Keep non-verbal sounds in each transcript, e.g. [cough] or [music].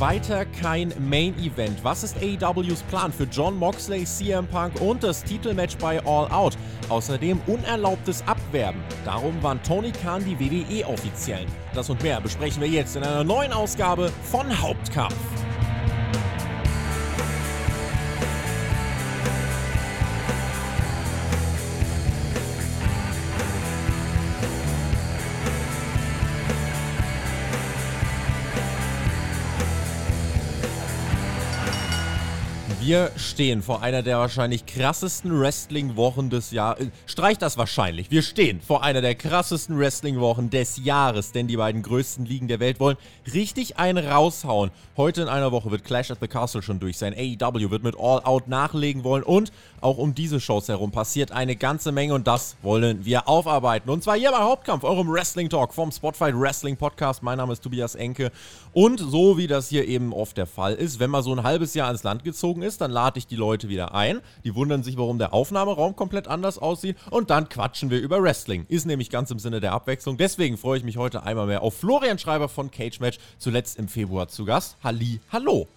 weiter kein Main Event. Was ist AEWs Plan für John Moxley, CM Punk und das Titelmatch bei All Out? Außerdem unerlaubtes Abwerben. Darum waren Tony Khan die WWE offiziellen. Das und mehr besprechen wir jetzt in einer neuen Ausgabe von Hauptkampf. Wir stehen vor einer der wahrscheinlich krassesten Wrestling-Wochen des Jahres. Streich das wahrscheinlich. Wir stehen vor einer der krassesten Wrestling-Wochen des Jahres, denn die beiden größten Ligen der Welt wollen richtig einen raushauen. Heute in einer Woche wird Clash at the Castle schon durch sein. AEW wird mit All Out nachlegen wollen und auch um diese Shows herum passiert eine ganze Menge und das wollen wir aufarbeiten. Und zwar hier bei Hauptkampf, eurem Wrestling Talk vom Spotfight Wrestling Podcast. Mein Name ist Tobias Enke und so wie das hier eben oft der Fall ist, wenn man so ein halbes Jahr ans Land gezogen ist, dann lade ich die Leute wieder ein. Die wundern sich, warum der Aufnahmeraum komplett anders aussieht und dann quatschen wir über Wrestling. Ist nämlich ganz im Sinne der Abwechslung. Deswegen freue ich mich heute einmal mehr auf Florian Schreiber von Cage Match, zuletzt im Februar zu Gast. Halli, hallo.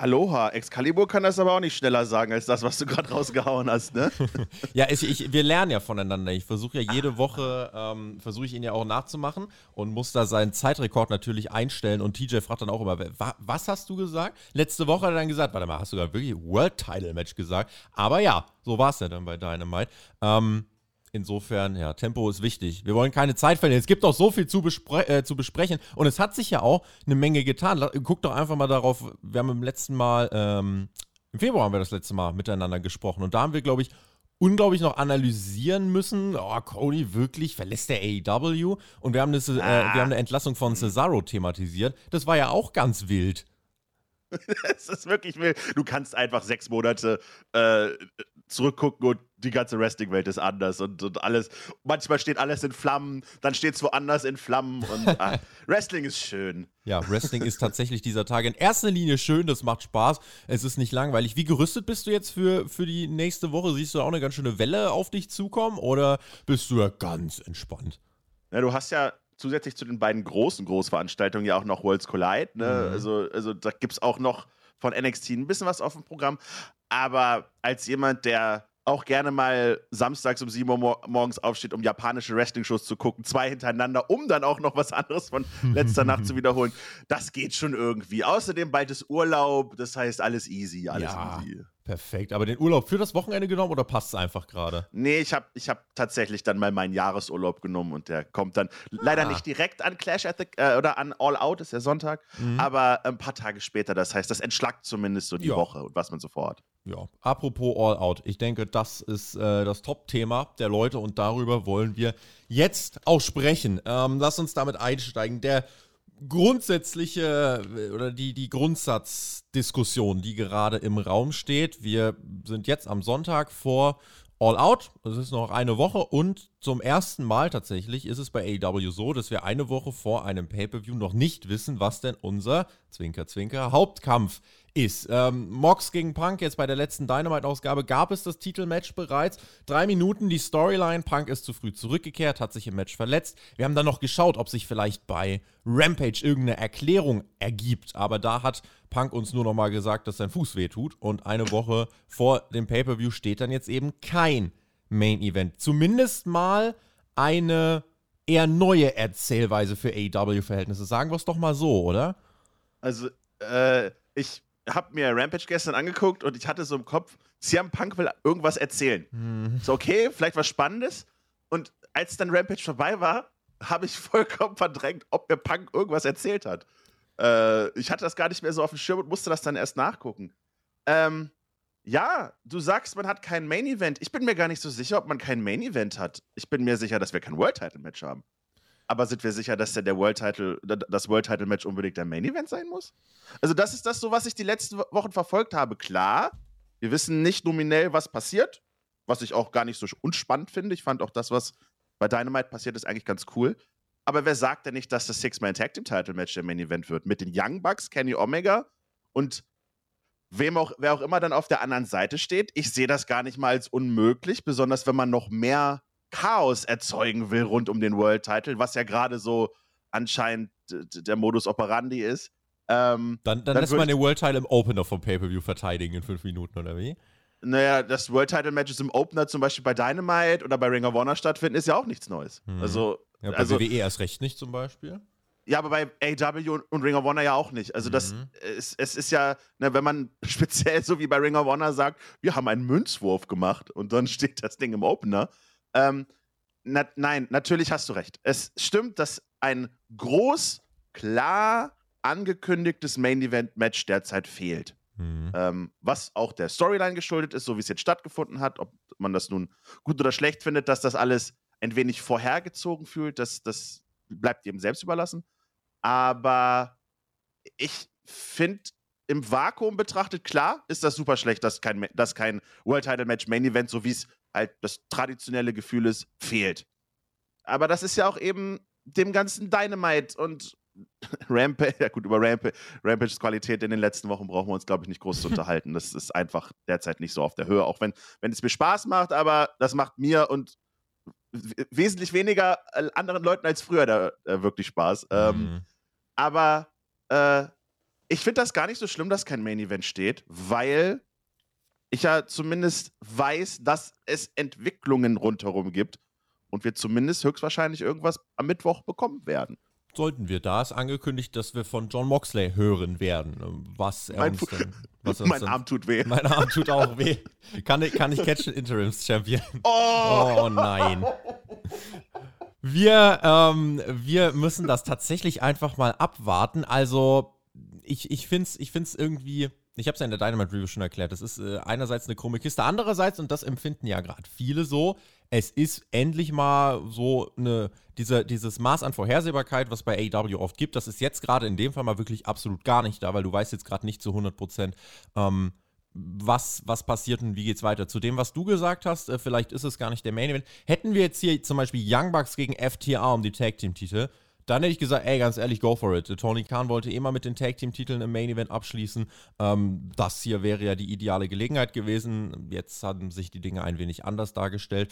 Aloha, Excalibur kann das aber auch nicht schneller sagen als das, was du gerade rausgehauen hast, ne? [laughs] ja, ich, ich, wir lernen ja voneinander. Ich versuche ja jede Woche, ähm, versuche ich ihn ja auch nachzumachen und muss da seinen Zeitrekord natürlich einstellen. Und TJ fragt dann auch immer, was hast du gesagt? Letzte Woche hat er dann gesagt, warte mal, hast du gerade wirklich World Title Match gesagt? Aber ja, so war es ja dann bei Dynamite. Ähm, Insofern, ja, Tempo ist wichtig. Wir wollen keine Zeit verlieren. Es gibt auch so viel zu, bespre äh, zu besprechen. Und es hat sich ja auch eine Menge getan. Guck doch einfach mal darauf. Wir haben im letzten Mal, ähm, im Februar haben wir das letzte Mal miteinander gesprochen. Und da haben wir, glaube ich, unglaublich noch analysieren müssen. Oh, Cody wirklich verlässt der AEW. Und wir haben, das, äh, wir haben eine Entlassung von Cesaro thematisiert. Das war ja auch ganz wild. [laughs] Es ist wirklich wild. Du kannst einfach sechs Monate äh, zurückgucken und die ganze Wrestling-Welt ist anders und, und alles. Manchmal steht alles in Flammen, dann steht es woanders in Flammen und ah, [laughs] Wrestling ist schön. Ja, Wrestling ist tatsächlich dieser Tag in erster Linie schön, das macht Spaß, es ist nicht langweilig. Wie gerüstet bist du jetzt für, für die nächste Woche? Siehst du auch eine ganz schöne Welle auf dich zukommen oder bist du ja ganz entspannt? Ja, du hast ja zusätzlich zu den beiden großen Großveranstaltungen ja auch noch Worlds Collide. Ne? Mhm. Also, also da gibt es auch noch von NXT ein bisschen was auf dem Programm. Aber als jemand, der auch gerne mal samstags um 7 Uhr mor morgens aufsteht, um japanische Wrestling-Shows zu gucken, zwei hintereinander, um dann auch noch was anderes von [laughs] letzter Nacht zu wiederholen. Das geht schon irgendwie. Außerdem bald ist Urlaub, das heißt alles easy, alles ja. easy. Perfekt. Aber den Urlaub für das Wochenende genommen oder passt es einfach gerade? Nee, ich habe ich hab tatsächlich dann mal meinen Jahresurlaub genommen und der kommt dann ah. leider nicht direkt an Clash at the, äh, oder an All Out, ist ja Sonntag, mhm. aber ein paar Tage später. Das heißt, das entschlackt zumindest so die ja. Woche und was man so vorhat. Ja, apropos All Out. Ich denke, das ist äh, das Top-Thema der Leute und darüber wollen wir jetzt auch sprechen. Ähm, lass uns damit einsteigen. Der grundsätzliche äh, oder die, die Grundsatzdiskussion, die gerade im Raum steht. Wir sind jetzt am Sonntag vor All Out. Es ist noch eine Woche und zum ersten Mal tatsächlich ist es bei AEW so, dass wir eine Woche vor einem Pay-Per-View noch nicht wissen, was denn unser Zwinker Zwinker Hauptkampf ist. Ähm, Mox gegen Punk, jetzt bei der letzten Dynamite-Ausgabe gab es das Titelmatch bereits. Drei Minuten die Storyline. Punk ist zu früh zurückgekehrt, hat sich im Match verletzt. Wir haben dann noch geschaut, ob sich vielleicht bei Rampage irgendeine Erklärung ergibt. Aber da hat Punk uns nur noch mal gesagt, dass sein Fuß wehtut. Und eine Woche vor dem Pay-Per-View steht dann jetzt eben kein Main-Event. Zumindest mal eine eher neue Erzählweise für AEW-Verhältnisse. Sagen wir es doch mal so, oder? Also, äh, ich habe mir Rampage gestern angeguckt und ich hatte so im Kopf, CM Punk will irgendwas erzählen. Mhm. So, okay, vielleicht was Spannendes. Und als dann Rampage vorbei war, habe ich [laughs] vollkommen verdrängt, ob mir Punk irgendwas erzählt hat. Äh, ich hatte das gar nicht mehr so auf dem Schirm und musste das dann erst nachgucken. Ähm, ja, du sagst, man hat kein Main Event. Ich bin mir gar nicht so sicher, ob man kein Main Event hat. Ich bin mir sicher, dass wir kein World Title Match haben. Aber sind wir sicher, dass der World Title, das World Title Match unbedingt der Main Event sein muss? Also, das ist das so, was ich die letzten Wochen verfolgt habe. Klar, wir wissen nicht nominell, was passiert, was ich auch gar nicht so unspannend finde. Ich fand auch das, was bei Dynamite passiert ist, eigentlich ganz cool. Aber wer sagt denn nicht, dass das Six-Man Tag Team Title Match der Main Event wird? Mit den Young Bucks, Kenny Omega und wem auch, wer auch immer dann auf der anderen Seite steht. Ich sehe das gar nicht mal als unmöglich, besonders wenn man noch mehr Chaos erzeugen will rund um den World Title, was ja gerade so anscheinend der Modus operandi ist. Ähm, dann, dann, dann lässt man den World Title im Opener vom Pay-Per-View verteidigen in fünf Minuten, oder wie? Naja, dass World Title Matches im Opener zum Beispiel bei Dynamite oder bei Ring of Honor stattfinden, ist ja auch nichts Neues. Hm. Also, ja, bei also, WWE erst recht nicht zum Beispiel. Ja, aber bei AW und Ring of Honor ja auch nicht. Also das mhm. es, es ist ja, ne, wenn man [laughs] speziell so wie bei Ring of Honor sagt, wir haben einen Münzwurf gemacht und dann steht das Ding im Opener. Ähm, na, nein, natürlich hast du recht. Es stimmt, dass ein groß, klar angekündigtes Main Event Match derzeit fehlt. Mhm. Ähm, was auch der Storyline geschuldet ist, so wie es jetzt stattgefunden hat. Ob man das nun gut oder schlecht findet, dass das alles ein wenig vorhergezogen fühlt, das, das bleibt jedem selbst überlassen. Aber ich finde, im Vakuum betrachtet, klar, ist das super schlecht, dass kein, dass kein World Title Match Main Event, so wie es halt das traditionelle Gefühl ist, fehlt. Aber das ist ja auch eben dem ganzen Dynamite und [laughs] Rampage, ja gut, über Ramp Rampages Qualität in den letzten Wochen brauchen wir uns, glaube ich, nicht groß zu unterhalten. Das ist einfach derzeit nicht so auf der Höhe, auch wenn, wenn es mir Spaß macht, aber das macht mir und wesentlich weniger äh, anderen Leuten als früher da äh, wirklich Spaß. Ähm, mhm. Aber äh, ich finde das gar nicht so schlimm, dass kein Main Event steht, weil ich ja zumindest weiß, dass es Entwicklungen rundherum gibt und wir zumindest höchstwahrscheinlich irgendwas am Mittwoch bekommen werden sollten wir. Da ist angekündigt, dass wir von John Moxley hören werden. Was er mein, uns dann, was [laughs] mein Arm tut weh. Mein Arm tut auch weh. Kann ich, kann ich catchen, Interims-Champion? [laughs] Oh. oh nein. Wir, ähm, wir müssen das tatsächlich einfach mal abwarten. Also, ich, ich finde es ich find's irgendwie ich habe es ja in der Dynamite Review schon erklärt, das ist äh, einerseits eine krumme Kiste, andererseits, und das empfinden ja gerade viele so, es ist endlich mal so eine, diese, dieses Maß an Vorhersehbarkeit, was bei AEW oft gibt, das ist jetzt gerade in dem Fall mal wirklich absolut gar nicht da, weil du weißt jetzt gerade nicht zu 100 Prozent, ähm, was, was passiert und wie geht's weiter. Zu dem, was du gesagt hast, äh, vielleicht ist es gar nicht der Main Event. Hätten wir jetzt hier zum Beispiel Young Bucks gegen FTA um die Tag Team Titel, dann hätte ich gesagt, ey, ganz ehrlich, go for it. Tony Khan wollte immer mit den Tag-Team-Titeln im Main-Event abschließen. Ähm, das hier wäre ja die ideale Gelegenheit gewesen. Jetzt haben sich die Dinge ein wenig anders dargestellt.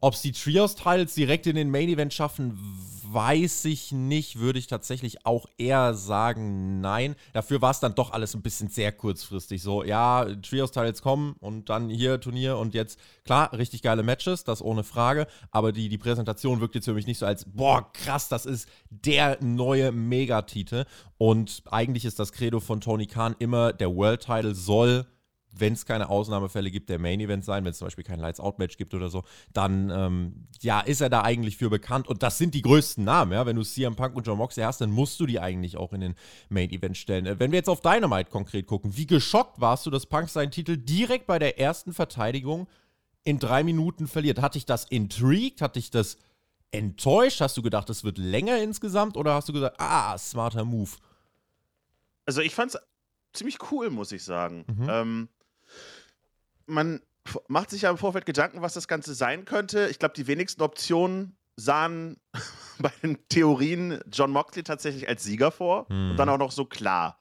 Ob sie Trios-Titles direkt in den Main-Event schaffen, weiß ich nicht. Würde ich tatsächlich auch eher sagen, nein. Dafür war es dann doch alles ein bisschen sehr kurzfristig. So, ja, Trios-Titles kommen und dann hier Turnier und jetzt, klar, richtig geile Matches, das ohne Frage. Aber die, die Präsentation wirkt jetzt für mich nicht so als, boah, krass, das ist der neue Megatitel. Und eigentlich ist das Credo von Tony Khan immer, der World-Title soll wenn es keine Ausnahmefälle gibt, der Main Event sein, wenn es zum Beispiel kein Lights-Out-Match gibt oder so, dann ähm, ja, ist er da eigentlich für bekannt. Und das sind die größten Namen, ja. Wenn du CM Punk und John Moxley hast, dann musst du die eigentlich auch in den Main Event stellen. Äh, wenn wir jetzt auf Dynamite konkret gucken, wie geschockt warst du, dass Punk seinen Titel direkt bei der ersten Verteidigung in drei Minuten verliert? Hat dich das intrigued? Hat dich das enttäuscht? Hast du gedacht, es wird länger insgesamt? Oder hast du gesagt, ah, smarter Move? Also ich fand's ziemlich cool, muss ich sagen. Mhm. Ähm, man macht sich ja im Vorfeld Gedanken, was das Ganze sein könnte. Ich glaube, die wenigsten Optionen sahen [laughs] bei den Theorien John Moxley tatsächlich als Sieger vor mhm. und dann auch noch so klar.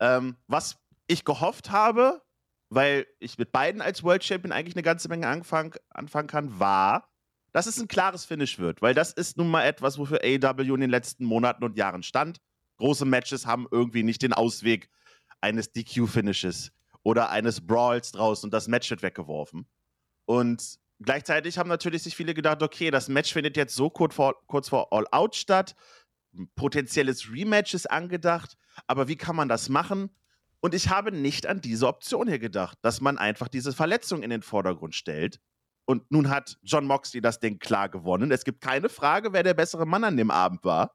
Ähm, was ich gehofft habe, weil ich mit beiden als World Champion eigentlich eine ganze Menge anfang, anfangen kann, war, dass es ein klares Finish wird, weil das ist nun mal etwas, wofür AEW in den letzten Monaten und Jahren stand. Große Matches haben irgendwie nicht den Ausweg eines DQ-Finishes oder eines Brawls draußen und das Match wird weggeworfen. Und gleichzeitig haben natürlich sich viele gedacht, okay, das Match findet jetzt so kurz vor, kurz vor All Out statt, ein potenzielles Rematch ist angedacht, aber wie kann man das machen? Und ich habe nicht an diese Option hier gedacht, dass man einfach diese Verletzung in den Vordergrund stellt. Und nun hat John Moxley das Ding klar gewonnen. Es gibt keine Frage, wer der bessere Mann an dem Abend war.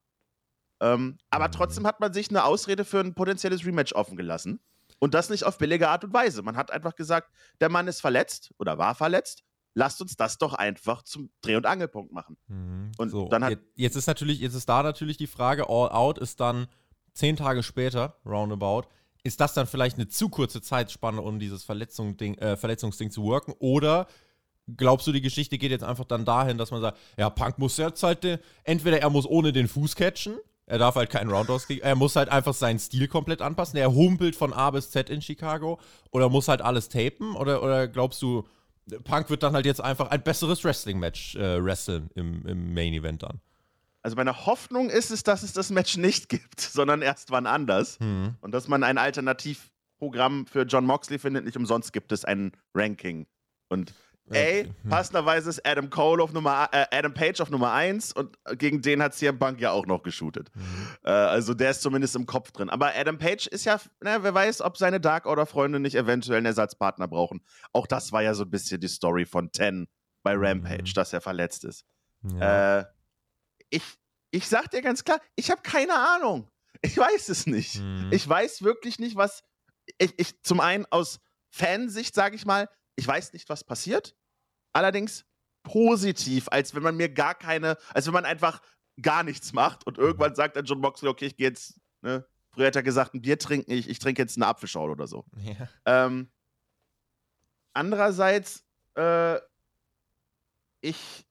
Ähm, aber trotzdem hat man sich eine Ausrede für ein potenzielles Rematch offen gelassen. Und das nicht auf billige Art und Weise. Man hat einfach gesagt, der Mann ist verletzt oder war verletzt. Lasst uns das doch einfach zum Dreh- und Angelpunkt machen. Mhm. Und so, dann hat jetzt ist natürlich, jetzt ist da natürlich die Frage, All Out ist dann zehn Tage später, roundabout. Ist das dann vielleicht eine zu kurze Zeitspanne, um dieses Verletzung äh, Verletzungsding zu worken? Oder glaubst du, die Geschichte geht jetzt einfach dann dahin, dass man sagt, ja, Punk muss jetzt halt, entweder er muss ohne den Fuß catchen er darf halt keinen Roundhouse kriegen. Er muss halt einfach seinen Stil komplett anpassen. Er humpelt von A bis Z in Chicago. Oder muss halt alles tapen? Oder, oder glaubst du, Punk wird dann halt jetzt einfach ein besseres Wrestling-Match äh, wresteln im, im Main-Event dann? also meine Hoffnung ist es, dass es das Match nicht gibt, [laughs] sondern erst wann anders. Mhm. Und dass man ein Alternativprogramm für John Moxley findet. Nicht umsonst gibt es ein Ranking. Und ey, Hm. passenderweise ist Adam Cole auf Nummer, äh, Adam Page auf Nummer 1 und gegen den hat CM Punk ja auch noch geshootet. Mhm. Äh, also der ist zumindest im Kopf drin. Aber Adam Page ist ja, na, wer weiß, ob seine Dark Order-Freunde nicht eventuell einen Ersatzpartner brauchen. Auch das war ja so ein bisschen die Story von Ten bei Rampage, Mhm. dass er verletzt ist. Ja. Äh, ich, ich sag dir ganz klar, ich habe keine Ahnung. Ich weiß es nicht. Mhm. Ich weiß wirklich nicht, was. Ich, ich zum einen aus Fansicht sage ich mal, ich weiß nicht, was passiert. Allerdings positiv, als wenn man mir gar keine, als wenn man einfach gar nichts macht und irgendwann sagt dann John Moxley, okay, ich gehe jetzt, ne? Früher hat er gesagt, ein Bier trinken, ich, ich trinke jetzt eine Apfelschorle oder so. ja. Ähm, andererseits, äh, ich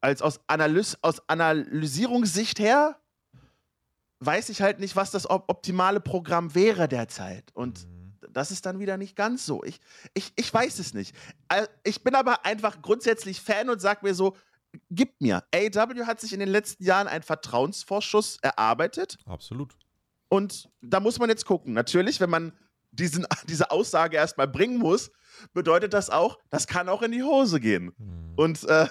als aus, Analys aus Analysierungssicht her weiß ich halt nicht, was das op optimale Programm wäre derzeit. Und Mhm. Das ist dann wieder nicht ganz so. Ich, ich, ich weiß es nicht. Ich bin aber einfach grundsätzlich Fan und sag mir so, gib mir. AEW hat sich in den letzten Jahren einen Vertrauensvorschuss erarbeitet. Absolut. Und da muss man jetzt gucken. Natürlich, wenn man diesen, [laughs] diese Aussage erstmal bringen muss, bedeutet das auch, das kann auch in die Hose gehen. Mhm. Und äh,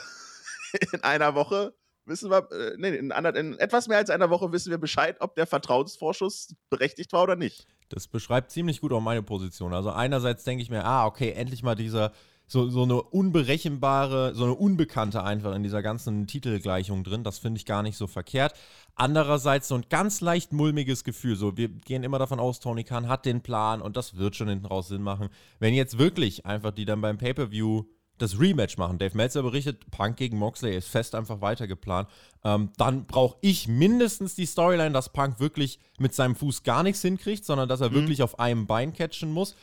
[laughs] in einer Woche wissen wir, äh, nee, in, ander, in etwas mehr als einer Woche wissen wir Bescheid, ob der Vertrauensvorschuss berechtigt war oder nicht. Das beschreibt ziemlich gut auch meine Position. Also einerseits denke ich mir, ah, okay, endlich mal dieser, so, so eine unberechenbare, so eine Unbekannte einfach in dieser ganzen Titelgleichung drin. Das finde ich gar nicht so verkehrt. Andererseits so ein ganz leicht mulmiges Gefühl. So, wir gehen immer davon aus, Tony Khan hat den Plan und das wird schon hinten raus Sinn machen. Wenn jetzt wirklich einfach die dann beim Pay-Per-View das Rematch machen. Dave Meltzer berichtet, Punk gegen Moxley ist fest einfach weitergeplant. Ähm, dann brauche ich mindestens die Storyline, dass Punk wirklich mit seinem Fuß gar nichts hinkriegt, sondern dass er Mhm. wirklich auf einem Bein catchen muss.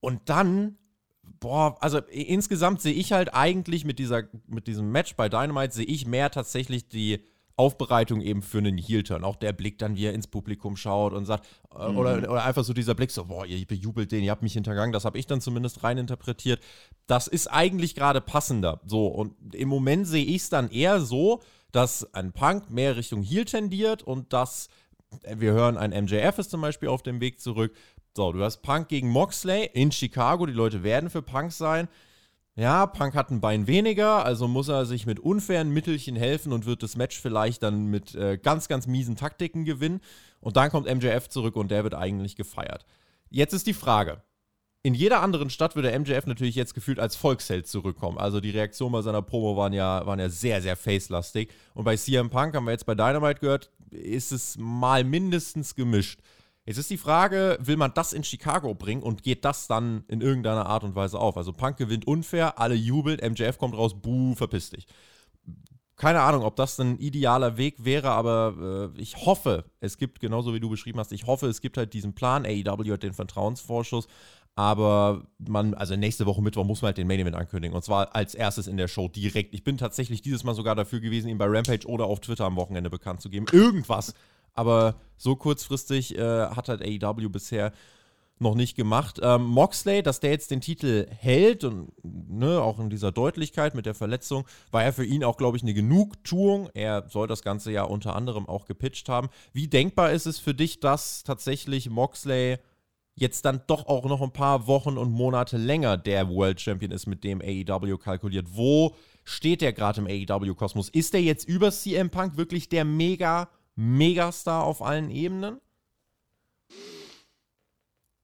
Und dann, boah, also insgesamt sehe ich halt eigentlich mit, dieser, mit diesem Match bei Dynamite, sehe ich mehr tatsächlich die Aufbereitung eben für einen Heel-Turn. Auch der Blick dann, wie er ins Publikum schaut und sagt, äh, Mhm. oder, oder einfach so dieser Blick, so, boah, ihr bejubelt den, ihr habt mich hintergangen, das habe ich dann zumindest rein interpretiert. Das ist eigentlich gerade passender. So, und im Moment sehe ich es dann eher so, dass ein Punk mehr Richtung Heel tendiert und dass äh, wir hören, ein MJF ist zum Beispiel auf dem Weg zurück. So, du hast Punk gegen Moxley in Chicago, die Leute werden für Punk sein. Ja, Punk hat ein Bein weniger, also muss er sich mit unfairen Mittelchen helfen und wird das Match vielleicht dann mit äh, ganz, ganz miesen Taktiken gewinnen. Und dann kommt MJF zurück und der wird eigentlich gefeiert. Jetzt ist die Frage. In jeder anderen Stadt würde MJF natürlich jetzt gefühlt als Volksheld zurückkommen. Also die Reaktionen bei seiner Promo waren ja, waren ja sehr, sehr facelastig. Und bei CM Punk haben wir jetzt bei Dynamite gehört, ist es mal mindestens gemischt. Jetzt ist die Frage, will man das in Chicago bringen und geht das dann in irgendeiner Art und Weise auf? Also Punk gewinnt unfair, alle jubeln, MJF kommt raus, buh, verpiss dich. Keine Ahnung, ob das ein idealer Weg wäre, aber äh, ich hoffe, es gibt, genauso wie du beschrieben hast, ich hoffe, es gibt halt diesen Plan. AEW hat den Vertrauensvorschuss, aber man, also nächste Woche Mittwoch muss man halt den Main Event ankündigen. Und zwar als erstes in der Show direkt. Ich bin tatsächlich dieses Mal sogar dafür gewesen, ihn bei Rampage oder auf Twitter am Wochenende bekannt zu geben. Irgendwas. Aber so kurzfristig äh, hat halt AEW bisher noch nicht gemacht. Ähm, Moxley, dass der jetzt den Titel hält und ne, auch in dieser Deutlichkeit mit der Verletzung, war ja für ihn auch, glaube ich, eine Genugtuung. Er soll das Ganze ja unter anderem auch gepitcht haben. Wie denkbar ist es für dich, dass tatsächlich Moxley jetzt dann doch auch noch ein paar Wochen und Monate länger der World Champion ist, mit dem AEW kalkuliert? Wo steht der gerade im AEW-Kosmos? Ist der jetzt über CM Punk wirklich der mega, Megastar auf allen Ebenen?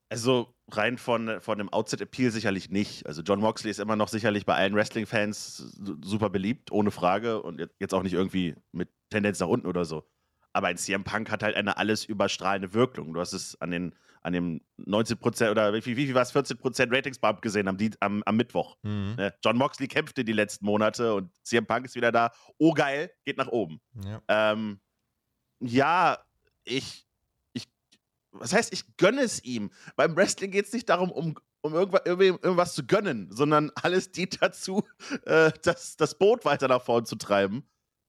Also rein von, von dem Outset-Appeal sicherlich nicht. Also John Moxley ist immer noch sicherlich bei allen Wrestling-Fans su- super beliebt, ohne Frage. Und jetzt- auch nicht irgendwie mit Tendenz nach unten oder so. Aber ein CM Punk hat halt eine alles überstrahlende Wirkung. Du hast es an, den, an dem 19% oder wie, wie, wie war es, 14% Ratings-Bump gesehen am, am, am Mittwoch. Mhm. Ne? John Moxley kämpfte die letzten Monate und CM Punk ist wieder da. Oh geil, geht nach oben. Ja. Ähm, ja, ich, ich, was heißt, ich gönne es ihm. Beim Wrestling geht es nicht darum, um, um irgendwas, irgendwas zu gönnen, sondern alles dient [laughs] dazu, äh, das, das Boot weiter nach vorn zu treiben.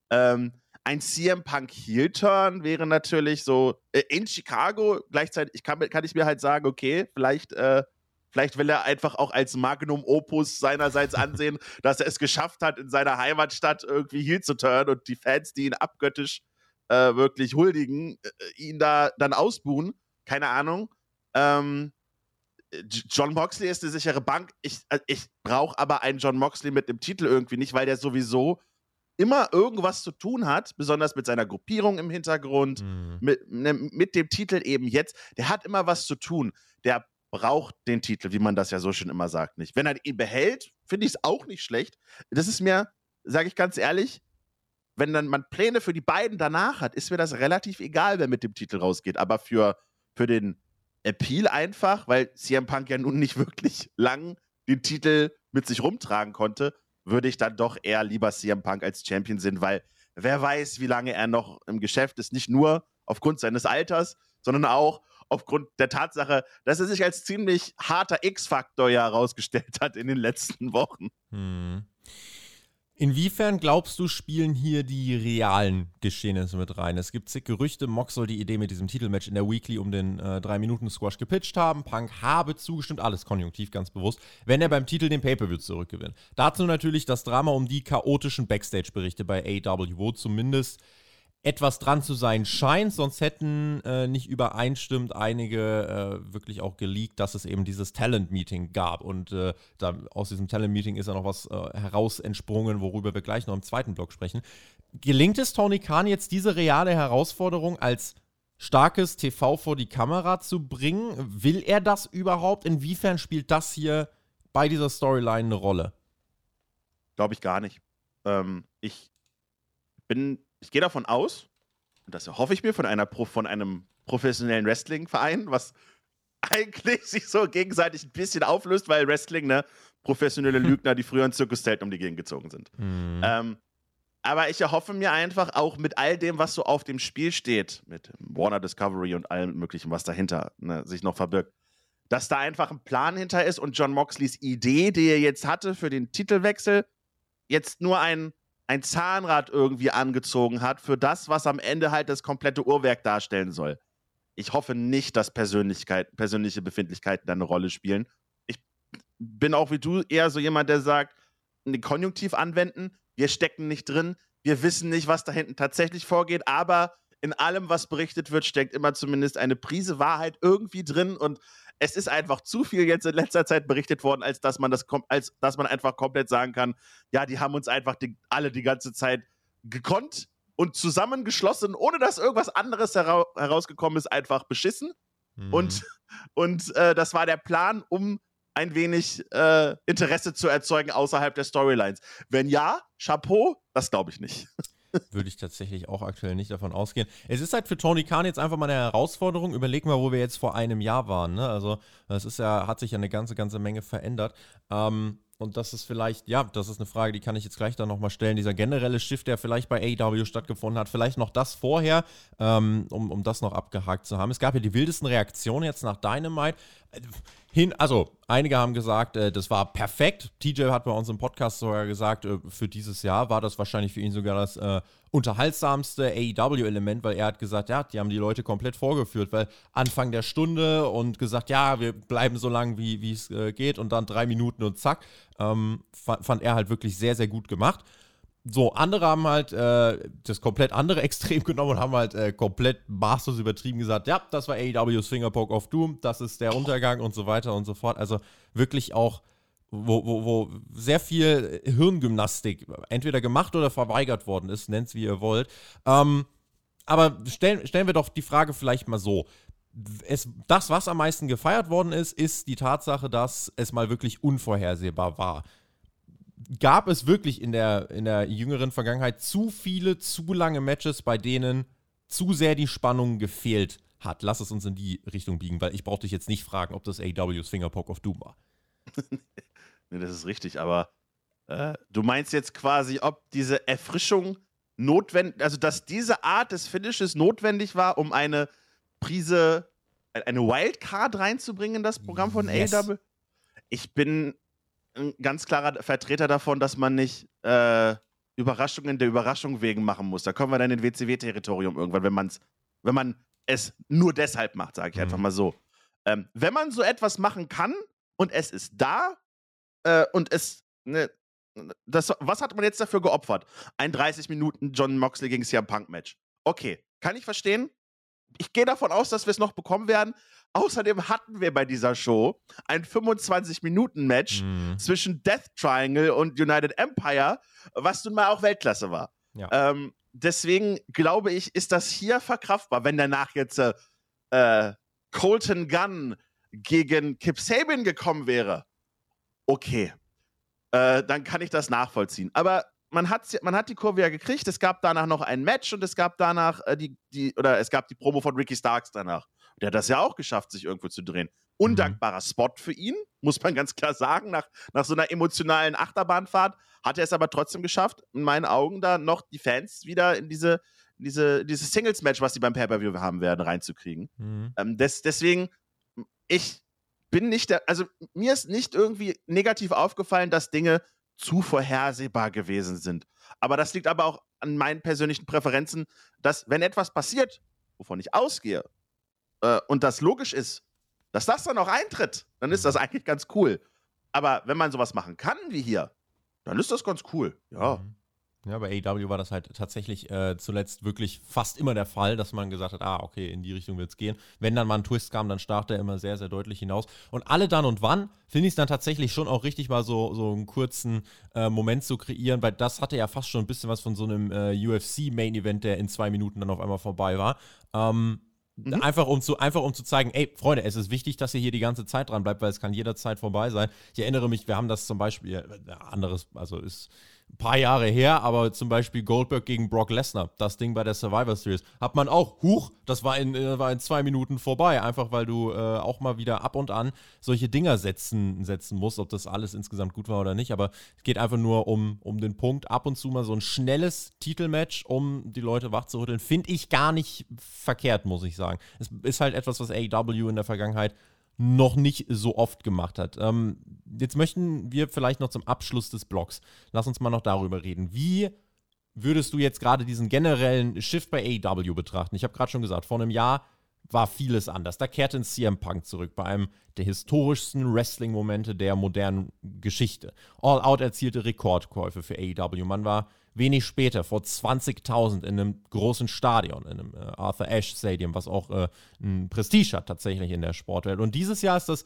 Ähm, ein CM Punk Heel Turn wäre natürlich so äh, in Chicago. Gleichzeitig ich kann, kann ich mir halt sagen, okay, vielleicht, äh, vielleicht will er einfach auch als Magnum Opus seinerseits ansehen, [laughs] dass er es geschafft hat, in seiner Heimatstadt irgendwie Heel zu turnen und die Fans, die ihn abgöttisch äh, wirklich huldigen, äh, ihn da dann ausbuhen. Keine Ahnung. Ähm, John Moxley ist eine sichere Bank. Ich, äh, ich brauche aber einen John Moxley mit dem Titel irgendwie nicht, weil der sowieso immer irgendwas zu tun hat, besonders mit seiner Gruppierung im Hintergrund, mhm. mit, ne, mit dem Titel eben jetzt. Der hat immer was zu tun. Der braucht den Titel, wie man das ja so schön immer sagt, nicht. Wenn er ihn behält, finde ich es auch nicht schlecht. Das ist mir, sage ich ganz ehrlich, wenn dann man Pläne für die beiden danach hat, ist mir das relativ egal, wer mit dem Titel rausgeht. Aber für, für den Appeal einfach, weil CM Punk ja nun nicht [laughs] wirklich lang den Titel mit sich rumtragen konnte, würde ich dann doch eher lieber CM Punk als Champion sehen, weil wer weiß, wie lange er noch im Geschäft ist. Nicht nur aufgrund seines Alters, sondern auch aufgrund der Tatsache, dass er sich als ziemlich harter X-Faktor ja herausgestellt hat in den letzten Wochen. Hm. Inwiefern glaubst du, spielen hier die realen Geschehnisse mit rein? Es gibt zig Gerüchte, Mox soll die Idee mit diesem Titelmatch in der Weekly um den äh, 3-Minuten-Squash gepitcht haben. Punk habe zugestimmt, alles konjunktiv ganz bewusst, wenn er beim Titel den Pay-Per-View zurückgewinnt. Dazu natürlich das Drama um die chaotischen Backstage-Berichte bei AW, zumindest etwas dran zu sein scheint, sonst hätten äh, nicht übereinstimmend einige äh, wirklich auch geleakt, dass es eben dieses Talent-Meeting gab. Und äh, da, aus diesem Talent-Meeting ist ja noch was äh, heraus entsprungen, worüber wir gleich noch im zweiten Block sprechen. Gelingt es Tony Khan jetzt diese reale Herausforderung als starkes TV vor die Kamera zu bringen? Will er das überhaupt? Inwiefern spielt das hier bei dieser Storyline eine Rolle? Glaube ich gar nicht. Ähm, ich bin ich gehe davon aus, und das hoffe ich mir von, einer, von einem professionellen Wrestling-Verein, was [laughs] eigentlich sich so gegenseitig ein bisschen auflöst, weil Wrestling, ne, professionelle [laughs] Lügner, die früher ein Zirkuszelt um die Gegend gezogen sind. Mhm. Ähm, aber ich erhoffe mir einfach auch mit all dem, was so auf dem Spiel steht, mit Warner Discovery und allem Möglichen, was dahinter ne, sich noch verbirgt, dass da einfach ein Plan hinter ist und John Moxleys Idee, die er jetzt hatte für den Titelwechsel, jetzt nur ein ein Zahnrad irgendwie angezogen hat für das, was am Ende halt das komplette Uhrwerk darstellen soll. Ich hoffe nicht, dass Persönlichkeit, persönliche Befindlichkeiten da eine Rolle spielen. Ich bin auch wie du eher so jemand, der sagt, einen Konjunktiv anwenden, wir stecken nicht drin, wir wissen nicht, was da hinten tatsächlich vorgeht, aber in allem, was berichtet wird, steckt immer zumindest eine Prise Wahrheit irgendwie drin und es ist einfach zu viel jetzt in letzter Zeit berichtet worden, als dass man das als dass man einfach komplett sagen kann, ja, die haben uns einfach die, alle die ganze Zeit gekonnt und zusammengeschlossen, ohne dass irgendwas anderes hera herausgekommen ist, einfach beschissen. Mhm. Und, und äh, das war der Plan, um ein wenig äh, Interesse zu erzeugen außerhalb der Storylines. Wenn ja, Chapeau, das glaube ich nicht. Würde ich tatsächlich auch aktuell nicht davon ausgehen. Es ist halt für Tony Khan jetzt einfach mal eine Herausforderung. Überleg mal, wo wir jetzt vor einem Jahr waren. Ne? Also, das ist ja, hat sich ja eine ganze, ganze Menge verändert. Ähm, und das ist vielleicht, ja, das ist eine Frage, die kann ich jetzt gleich dann nochmal stellen. Dieser generelle Shift, der vielleicht bei AEW stattgefunden hat, vielleicht noch das vorher, ähm, um, um das noch abgehakt zu haben. Es gab ja die wildesten Reaktionen jetzt nach Dynamite. Hin, also, einige haben gesagt, äh, das war perfekt. TJ hat bei uns im Podcast sogar gesagt, äh, für dieses Jahr war das wahrscheinlich für ihn sogar das äh, unterhaltsamste AEW-Element, weil er hat gesagt, ja, die haben die Leute komplett vorgeführt, weil Anfang der Stunde und gesagt, ja, wir bleiben so lang, wie es äh, geht und dann drei Minuten und zack, ähm, fand er halt wirklich sehr, sehr gut gemacht. So, andere haben halt äh, das komplett andere [laughs] Extrem genommen und haben halt äh, komplett maßlos übertrieben gesagt, ja, das war AEW's Fingerpoke of Doom, das ist der Untergang und so weiter und so fort. Also wirklich auch, wo, wo, wo sehr viel Hirngymnastik entweder gemacht oder verweigert worden ist, nennt es wie ihr wollt. Ähm, aber stellen, stellen wir doch die Frage vielleicht mal so. Es, das, was am meisten gefeiert worden ist, ist die Tatsache, dass es mal wirklich unvorhersehbar war gab es wirklich in der, in der jüngeren Vergangenheit zu viele, zu lange Matches, bei denen zu sehr die Spannung gefehlt hat. Lass es uns in die Richtung biegen, weil ich brauche dich jetzt nicht fragen, ob das AWs Fingerpoke of Doom war. [laughs] nee, das ist richtig, aber äh, du meinst jetzt quasi, ob diese Erfrischung notwendig, also dass diese Art des Finishes notwendig war, um eine Prise, eine Wildcard reinzubringen in das Programm von yes. AW? Ich bin ein ganz klarer Vertreter davon, dass man nicht äh, Überraschungen der Überraschung wegen machen muss. Da kommen wir dann in WCW-Territorium irgendwann, wenn, man's, wenn man es nur deshalb macht, sage ich mhm. einfach mal so. Ähm, wenn man so etwas machen kann und es ist da äh, und es. Ne, das, was hat man jetzt dafür geopfert? Ein 30 Minuten John Moxley gegen CM Punk Match. Okay, kann ich verstehen. Ich gehe davon aus, dass wir es noch bekommen werden. Außerdem hatten wir bei dieser Show ein 25-Minuten-Match mhm. zwischen Death Triangle und United Empire, was nun mal auch Weltklasse war. Ja. Ähm, deswegen glaube ich, ist das hier verkraftbar, wenn danach jetzt äh, äh Colton Gunn gegen Kip Sabian gekommen wäre. Okay, äh, dann kann ich das nachvollziehen. Aber man hat, man hat die Kurve ja gekriegt. Es gab danach noch ein Match und es gab danach äh, die, die, oder es gab die Promo von Ricky Starks danach. Der hat das ja auch geschafft, sich irgendwo zu drehen. Undankbarer mhm. Spot für ihn, muss man ganz klar sagen. Nach, nach so einer emotionalen Achterbahnfahrt hat er es aber trotzdem geschafft, in meinen Augen da noch die Fans wieder in diese, diese, dieses Singles-Match, was sie beim Pay-Per-View haben werden, reinzukriegen. Mhm. Ähm, des, deswegen, ich bin nicht der, also mir ist nicht irgendwie negativ aufgefallen, dass Dinge zu vorhersehbar gewesen sind. Aber das liegt aber auch an meinen persönlichen Präferenzen, dass wenn etwas passiert, wovon ich ausgehe, äh, und das logisch ist, dass das dann auch eintritt, dann ist das mhm. eigentlich ganz cool. Aber wenn man sowas machen kann wie hier, dann ist das ganz cool. Ja. Mhm. Ja, bei AEW war das halt tatsächlich äh, zuletzt wirklich fast immer der Fall, dass man gesagt hat, ah, okay, in die Richtung wird es gehen. Wenn dann mal ein Twist kam, dann stach er immer sehr, sehr deutlich hinaus. Und alle dann und wann finde ich es dann tatsächlich schon auch richtig, mal so, so einen kurzen äh, Moment zu kreieren, weil das hatte ja fast schon ein bisschen was von so einem äh, UFC-Main-Event, der in zwei Minuten dann auf einmal vorbei war. Ähm, Mhm. Einfach, um zu, einfach um zu zeigen, ey, Freunde, es ist wichtig, dass ihr hier die ganze Zeit dran bleibt, weil es kann jederzeit vorbei sein. Ich erinnere mich, wir haben das zum Beispiel, äh, anderes, also ist paar Jahre her, aber zum Beispiel Goldberg gegen Brock Lesnar, das Ding bei der Survivor Series, hat man auch, huch, das war in, äh, war in zwei Minuten vorbei, einfach weil du äh, auch mal wieder ab und an solche Dinger setzen, setzen musst, ob das alles insgesamt gut war oder nicht, aber es geht einfach nur um, um den Punkt, ab und zu mal so ein schnelles Titelmatch, um die Leute wachzurütteln, finde ich gar nicht verkehrt, muss ich sagen. Es ist halt etwas, was AEW in der Vergangenheit noch nicht so oft gemacht hat. Ähm, jetzt möchten wir vielleicht noch zum Abschluss des Blogs, lass uns mal noch darüber reden. Wie würdest du jetzt gerade diesen generellen Shift bei AEW betrachten? Ich habe gerade schon gesagt, vor einem Jahr war vieles anders. Da kehrte ein CM Punk zurück bei einem der historischsten Wrestling-Momente der modernen Geschichte. All Out erzielte Rekordkäufe für AEW. Man war wenig später, vor 20.000 in einem großen Stadion, in einem äh, Arthur Ashe Stadium, was auch äh, ein Prestige hat tatsächlich in der Sportwelt. Und dieses Jahr ist das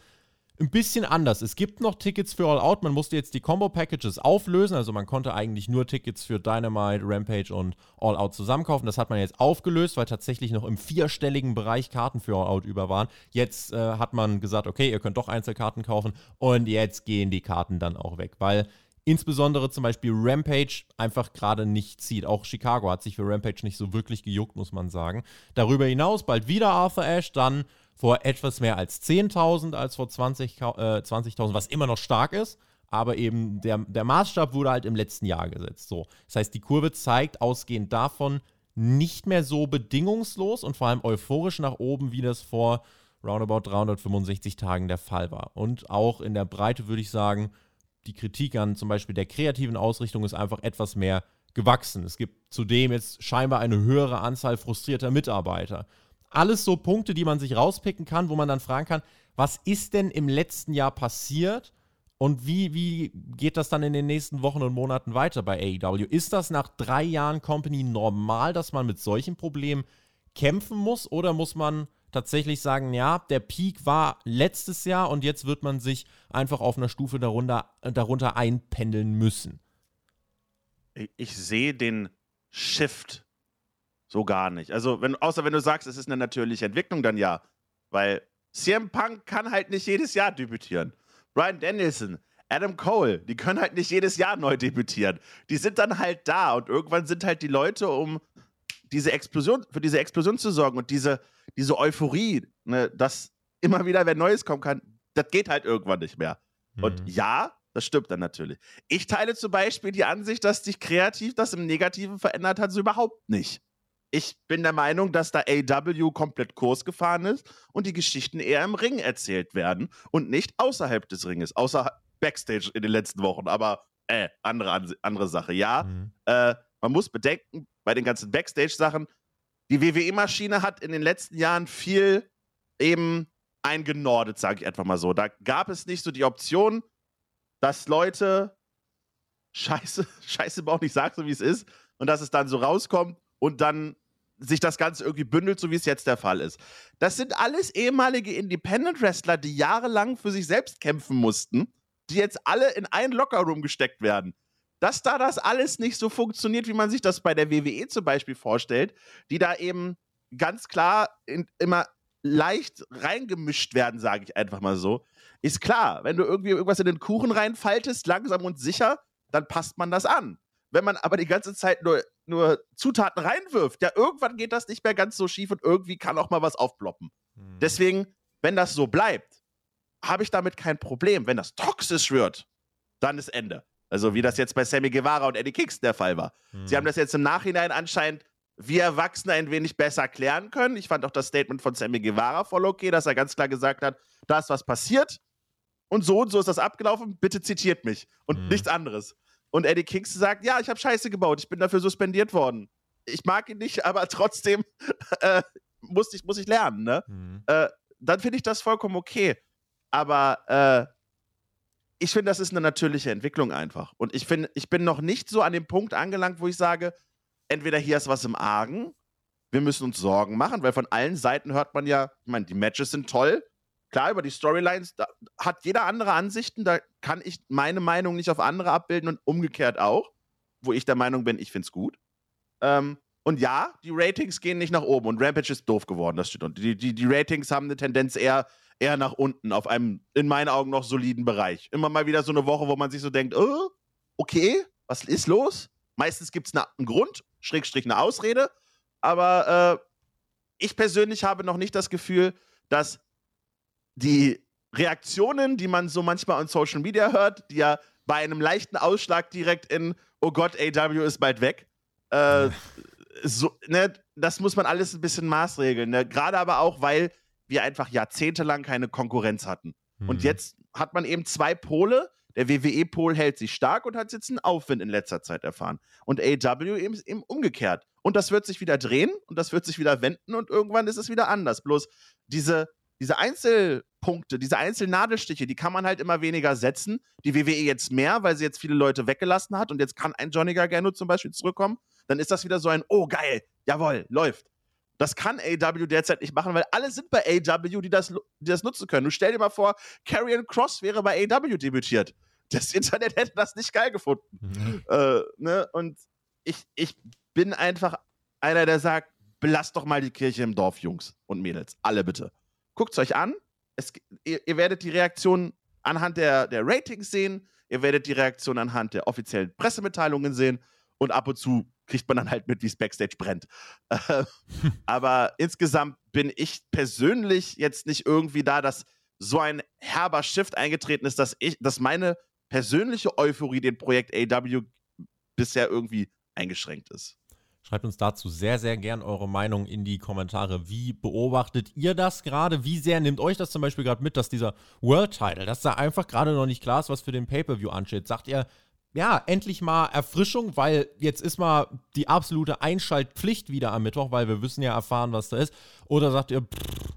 ein bisschen anders. Es gibt noch Tickets für All Out. Man musste jetzt die Combo-Packages auflösen. Also man konnte eigentlich nur Tickets für Dynamite, Rampage und All Out zusammenkaufen. Das hat man jetzt aufgelöst, weil tatsächlich noch im vierstelligen Bereich Karten für All Out über waren. Jetzt äh, hat man gesagt, okay, ihr könnt doch Einzelkarten kaufen. Und jetzt gehen die Karten dann auch weg, weil insbesondere zum Beispiel Rampage einfach gerade nicht zieht. Auch Chicago hat sich für Rampage nicht so wirklich gejuckt, muss man sagen. Darüber hinaus bald wieder Arthur Ashe, dann vor etwas mehr als 10.000 als vor 20.000, äh, 20 was immer noch stark ist. Aber eben der, der Maßstab wurde halt im letzten Jahr gesetzt. So. Das heißt, die Kurve zeigt ausgehend davon nicht mehr so bedingungslos und vor allem euphorisch nach oben, wie das vor roundabout 365 Tagen der Fall war. Und auch in der Breite würde ich sagen, die Kritik an zum Beispiel der kreativen Ausrichtung ist einfach etwas mehr gewachsen. Es gibt zudem jetzt scheinbar eine höhere Anzahl frustrierter Mitarbeiter. Alles so Punkte, die man sich rauspicken kann, wo man dann fragen kann, was ist denn im letzten Jahr passiert und wie, wie geht das dann in den nächsten Wochen und Monaten weiter bei AEW? Ist das nach drei Jahren Company normal, dass man mit solchen Problemen kämpfen muss oder muss man tatsächlich sagen, ja, der Peak war letztes Jahr und jetzt wird man sich einfach auf einer Stufe darunter, darunter einpendeln müssen. Ich sehe den Shift so gar nicht. Also, wenn, außer wenn du sagst, es ist eine natürliche Entwicklung, dann ja. Weil CM Punk kann halt nicht jedes Jahr debütieren. Brian Danielson, Adam Cole, die können halt nicht jedes Jahr neu debütieren. Die sind dann halt da und irgendwann sind halt die Leute, um diese Explosion, für diese Explosion zu sorgen und diese, diese Euphorie, ne, dass immer wieder wer Neues kommen kann, das geht halt irgendwann nicht mehr. Mhm. Und ja, das stimmt dann natürlich. Ich teile zum Beispiel die Ansicht, dass sich kreativ das im Negativen verändert hat, so überhaupt nicht. Ich bin der Meinung, dass da AW komplett Kurs gefahren ist und die Geschichten eher im Ring erzählt werden und nicht außerhalb des Ringes, außer Backstage in den letzten Wochen. Aber äh, andere, andere Sache. Ja, mhm. äh, man muss bedenken, bei den ganzen Backstage-Sachen, die WWE-Maschine hat in den letzten Jahren viel eben eingenordet, sage ich einfach mal so. Da gab es nicht so die Option, dass Leute Scheiße, [laughs] Scheiße bauen, ich sag so wie es ist, und dass es dann so rauskommt und dann sich das Ganze irgendwie bündelt, so wie es jetzt der Fall ist. Das sind alles ehemalige Independent-Wrestler, die jahrelang für sich selbst kämpfen mussten, die jetzt alle in einen Lockerroom gesteckt werden. Dass da das alles nicht so funktioniert, wie man sich das bei der WWE zum Beispiel vorstellt, die da eben ganz klar in, immer leicht reingemischt werden, sage ich einfach mal so, ist klar. Wenn du irgendwie irgendwas in den Kuchen reinfaltest, langsam und sicher, dann passt man das an. Wenn man aber die ganze Zeit nur, nur Zutaten reinwirft, ja, irgendwann geht das nicht mehr ganz so schief und irgendwie kann auch mal was aufploppen. Hm. Deswegen, wenn das so bleibt, habe ich damit kein Problem. Wenn das toxisch wird, dann ist Ende. Also wie das jetzt bei Sammy Guevara und Eddie Kicks der Fall war. Hm. Sie haben das jetzt im Nachhinein anscheinend wie Erwachsene ein wenig besser klären können. Ich fand auch das Statement von Sammy Guevara voll okay, dass er ganz klar gesagt hat, da ist was passiert und so und so ist das abgelaufen, bitte zitiert mich und hm. nichts anderes. Und Eddie Kings sagt, ja, ich habe Scheiße gebaut, ich bin dafür suspendiert worden. Ich mag ihn nicht, [laughs] aber trotzdem äh, muss, ich, muss ich lernen. Ne? Mhm. Äh, dann finde ich das vollkommen okay. Aber äh, ich finde, das ist eine natürliche Entwicklung einfach. Und ich finde, ich bin noch nicht so an dem Punkt angelangt, wo ich sage, entweder hier ist was im Argen, wir müssen uns Sorgen machen, weil von allen Seiten hört man ja, ich meine, die Matches sind toll, Klar, über die Storylines hat jeder andere Ansichten. Da kann ich meine Meinung nicht auf andere abbilden und umgekehrt auch, wo ich der Meinung bin, ich finde es gut. Ähm, und ja, die Ratings gehen nicht nach oben und Rampage ist doof geworden, das steht. Und die, die, die Ratings haben eine Tendenz eher, eher nach unten, auf einem in meinen Augen noch soliden Bereich. Immer mal wieder so eine Woche, wo man sich so denkt, oh, okay, was ist los? Meistens gibt es einen Grund, Schrägstrich eine Ausrede, aber äh, ich persönlich habe noch nicht das Gefühl, dass die Reaktionen, die man so manchmal on Social Media hört, die ja bei einem leichten Ausschlag direkt in, oh Gott, AW ist bald weg. Äh, so, ne, das muss man alles ein bisschen maßregeln. Ne? Gerade aber auch, weil wir einfach jahrzehntelang keine Konkurrenz hatten. Mhm. Und jetzt hat man eben zwei Pole. Der WWE-Pol hält sich stark und hat jetzt einen Aufwind in letzter Zeit erfahren. Und AW eben, eben umgekehrt. Und das wird sich wieder drehen und das wird sich wieder wenden und irgendwann ist es wieder anders. Bloß diese, diese Einzelpunkte, diese Einzelnadelstiche, die kann man halt immer weniger setzen. Die WWE jetzt mehr, weil sie jetzt viele Leute weggelassen hat und jetzt kann ein Johnny Gargano zum Beispiel zurückkommen. Dann ist das wieder so ein, oh geil, jawohl, läuft. Das kann AW derzeit nicht machen, weil alle sind bei AW, die das, die das nutzen können. Du stell dir mal vor, Karrion Cross wäre bei AW debütiert. Das Internet [laughs] hätte das nicht geil gefunden. Mhm. Äh, ne? Und ich, ich bin einfach einer, der sagt, belasst doch mal die Kirche im Dorf, Jungs und Mädels. Alle bitte. Guckt es euch an. Es, ihr, ihr, werdet die Reaktion anhand der, der Ratings sehen. Ihr werdet die Reaktion anhand der offiziellen Pressemitteilungen sehen. Und ab und zu kriegt man dann halt mit, wie es Backstage brennt. [laughs] [laughs] aber insgesamt bin ich persönlich jetzt nicht irgendwie da, dass so ein herber Shift eingetreten ist, dass ich, dass meine persönliche Euphorie dem Projekt AW bisher irgendwie eingeschränkt ist. Schreibt uns dazu sehr, sehr gern eure Meinung in die Kommentare. Wie beobachtet ihr das gerade? Wie sehr nimmt euch das zum Beispiel gerade mit, dass dieser World Title, dass da einfach gerade noch nicht klar ist, was für den Pay-Per-View ansteht? Sagt ihr, ja, endlich mal Erfrischung, weil jetzt ist mal die absolute Einschaltpflicht wieder am Mittwoch, weil wir wissen ja erfahren, was da ist. Oder sagt ihr, pff,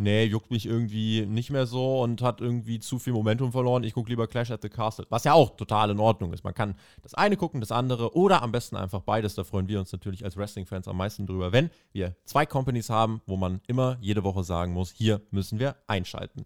nee, juckt mich irgendwie nicht mehr so und hat irgendwie zu viel Momentum verloren. Ich gucke lieber Clash at the Castle. Was ja auch total in Ordnung ist. Man kann das eine gucken, das andere oder am besten einfach beides. Da freuen wir uns natürlich als Wrestling-Fans am meisten drüber, wenn wir zwei Companies haben, wo man immer jede Woche sagen muss, hier müssen wir einschalten.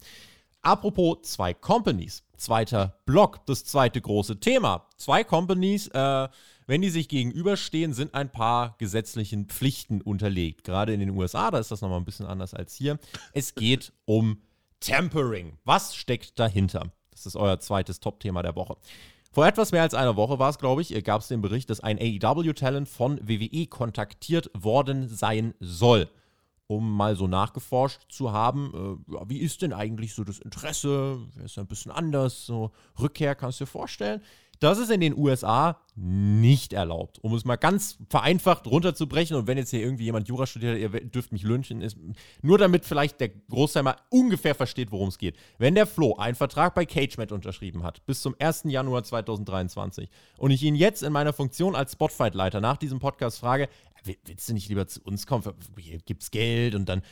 Apropos zwei Companies. Zweiter Block, das zweite große Thema. Zwei Companies, äh, wenn die sich gegenüberstehen, sind ein paar gesetzlichen Pflichten unterlegt. Gerade in den USA, da ist das nochmal ein bisschen anders als hier. Es geht um Tempering. Was steckt dahinter? Das ist euer zweites Top-Thema der Woche. Vor etwas mehr als einer Woche war es, glaube ich, gab es den Bericht, dass ein AEW-Talent von WWE kontaktiert worden sein soll um mal so nachgeforscht zu haben, äh, wie ist denn eigentlich so das Interesse? Wer ist ein bisschen anders? So Rückkehr kannst du dir vorstellen? Das ist in den USA nicht erlaubt, um es mal ganz vereinfacht runterzubrechen. Und wenn jetzt hier irgendwie jemand Jura studiert, ihr dürft mich lynchen, ist nur damit vielleicht der Großteil mal ungefähr versteht, worum es geht. Wenn der Flo einen Vertrag bei CageMat unterschrieben hat, bis zum 1. Januar 2023, und ich ihn jetzt in meiner Funktion als Spotfight-Leiter nach diesem Podcast frage, willst du nicht lieber zu uns kommen? Hier gibt's Geld und dann,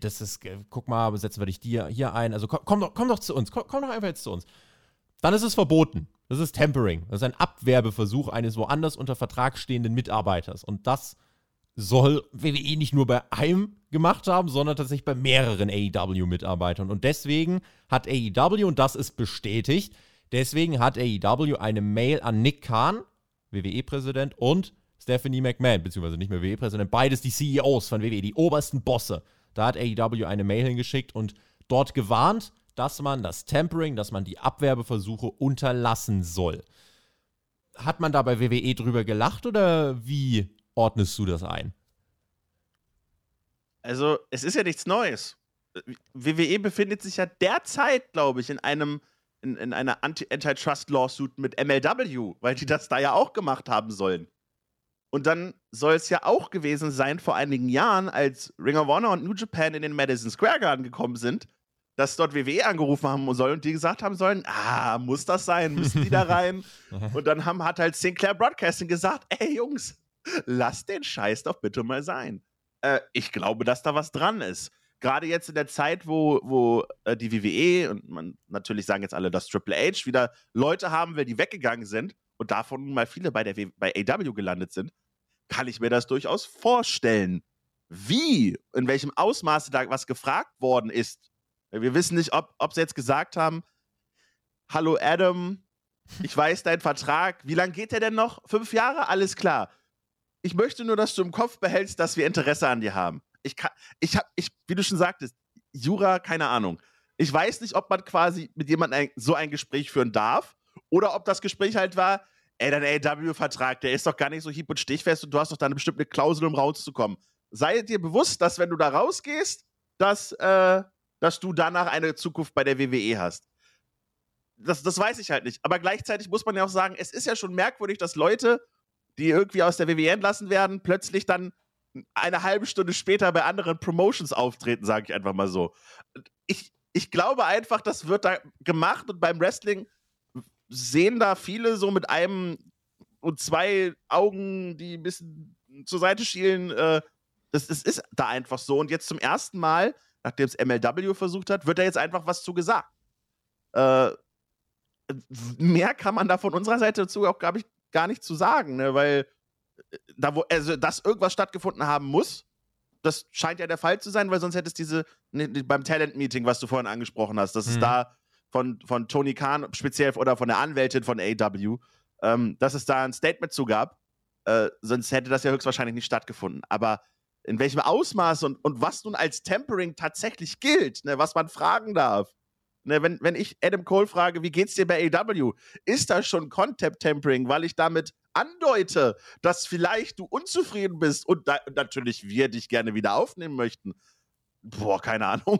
das ist, guck mal, setzen wir dich hier, hier ein. Also komm, komm, doch, komm doch zu uns, komm, komm doch einfach jetzt zu uns. Dann ist es verboten. Das ist Tempering. Das ist ein Abwerbeversuch eines woanders unter Vertrag stehenden Mitarbeiters. Und das soll WWE nicht nur bei einem gemacht haben, sondern tatsächlich bei mehreren AEW-Mitarbeitern. Und deswegen hat AEW, und das ist bestätigt, deswegen hat AEW eine Mail an Nick Khan, WWE-Präsident, und Stephanie McMahon, beziehungsweise nicht mehr WWE-Präsident, beides die CEOs von WWE, die obersten Bosse. Da hat AEW eine Mail hingeschickt und dort gewarnt, dass man das Tempering, dass man die Abwerbeversuche unterlassen soll. Hat man da bei WWE drüber gelacht oder wie ordnest du das ein? Also, es ist ja nichts Neues. WWE befindet sich ja derzeit, glaube ich, in einem in, in einer Anti-Antitrust-Lawsuit mit MLW, weil die das da ja auch gemacht haben sollen. Und dann soll es ja auch gewesen sein vor einigen Jahren, als Ring of Honor und New Japan in den Madison Square Garden gekommen sind, dass dort WWE angerufen haben sollen und die gesagt haben sollen, ah, muss das sein, müssen die da [laughs] rein? und dann haben, hat halt Sinclair Broadcasting gesagt, ey Jungs, lasst den Scheiß doch bitte mal sein. Äh, ich glaube, dass da was dran ist. Gerade jetzt in der Zeit, wo, wo äh, die WWE und man natürlich sagen jetzt alle, dass Triple H wieder Leute haben will, die weggegangen sind und davon mal viele bei, der w bei AW gelandet sind, kann ich mir das durchaus vorstellen. Wie, in welchem Ausmaße da was gefragt worden ist. Wir wissen nicht, ob, ob sie jetzt gesagt haben, hallo Adam, ich weiß dein Vertrag, wie lange geht der denn noch? Fünf Jahre? Alles klar ich möchte nur, dass du im Kopf behältst, dass wir Interesse an dir haben. Ich kann, ich habe, ich, wie du schon sagtest, Jura, keine Ahnung. Ich weiß nicht, ob man quasi mit jemandem ein, so ein Gespräch führen darf oder ob das Gespräch halt war, ey, dein AW-Vertrag, der ist doch gar nicht so hieb- und stichfest und du hast doch da eine bestimmte Klausel, um rauszukommen. Sei dir bewusst, dass wenn du da rausgehst, dass, äh, dass du danach eine Zukunft bei der WWE hast. Das, das weiß ich halt nicht. Aber gleichzeitig muss man ja auch sagen, es ist ja schon merkwürdig, dass Leute die irgendwie aus der WWE entlassen werden, plötzlich dann eine halbe Stunde später bei anderen Promotions auftreten, sage ich einfach mal so. Ich, ich glaube einfach, das wird da gemacht und beim Wrestling sehen da viele so mit einem und zwei Augen, die ein bisschen zur Seite schielen. Äh, das, das ist da einfach so. Und jetzt zum ersten Mal, nachdem es MLW versucht hat, wird da jetzt einfach was zu gesagt. Äh, mehr kann man da von unserer Seite dazu auch, glaube ich, gar nicht zu sagen, ne? weil äh, da wo, also, dass irgendwas stattgefunden haben muss, das scheint ja der Fall zu sein, weil sonst hätte es diese, ne, beim Talent-Meeting, was du vorhin angesprochen hast, dass mhm. es da von, von Tony Khan speziell oder von der Anwältin von AW, ähm, dass es da ein Statement zu gab, äh, sonst hätte das ja höchstwahrscheinlich nicht stattgefunden. Aber in welchem Ausmaß und, und was nun als Tempering tatsächlich gilt, ne, was man fragen darf, Ne, wenn, wenn ich Adam Cole frage, wie geht's dir bei AW, ist das schon Concept Tempering, weil ich damit andeute, dass vielleicht du unzufrieden bist und da, natürlich wir dich gerne wieder aufnehmen möchten. Boah, keine Ahnung.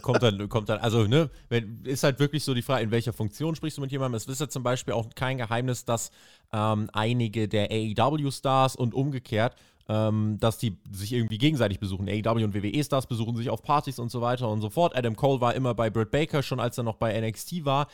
Kommt dann, kommt dann, also, ne, wenn, ist halt wirklich so die Frage, in welcher Funktion sprichst du mit jemandem? Es ist ja zum Beispiel auch kein Geheimnis, dass ähm, einige der AEW-Stars und umgekehrt ähm, dass die sich irgendwie gegenseitig besuchen. AEW und WWE-Stars besuchen sich auf Partys und so weiter und so fort. Adam Cole war immer bei Britt Baker, schon als er noch bei NXT war.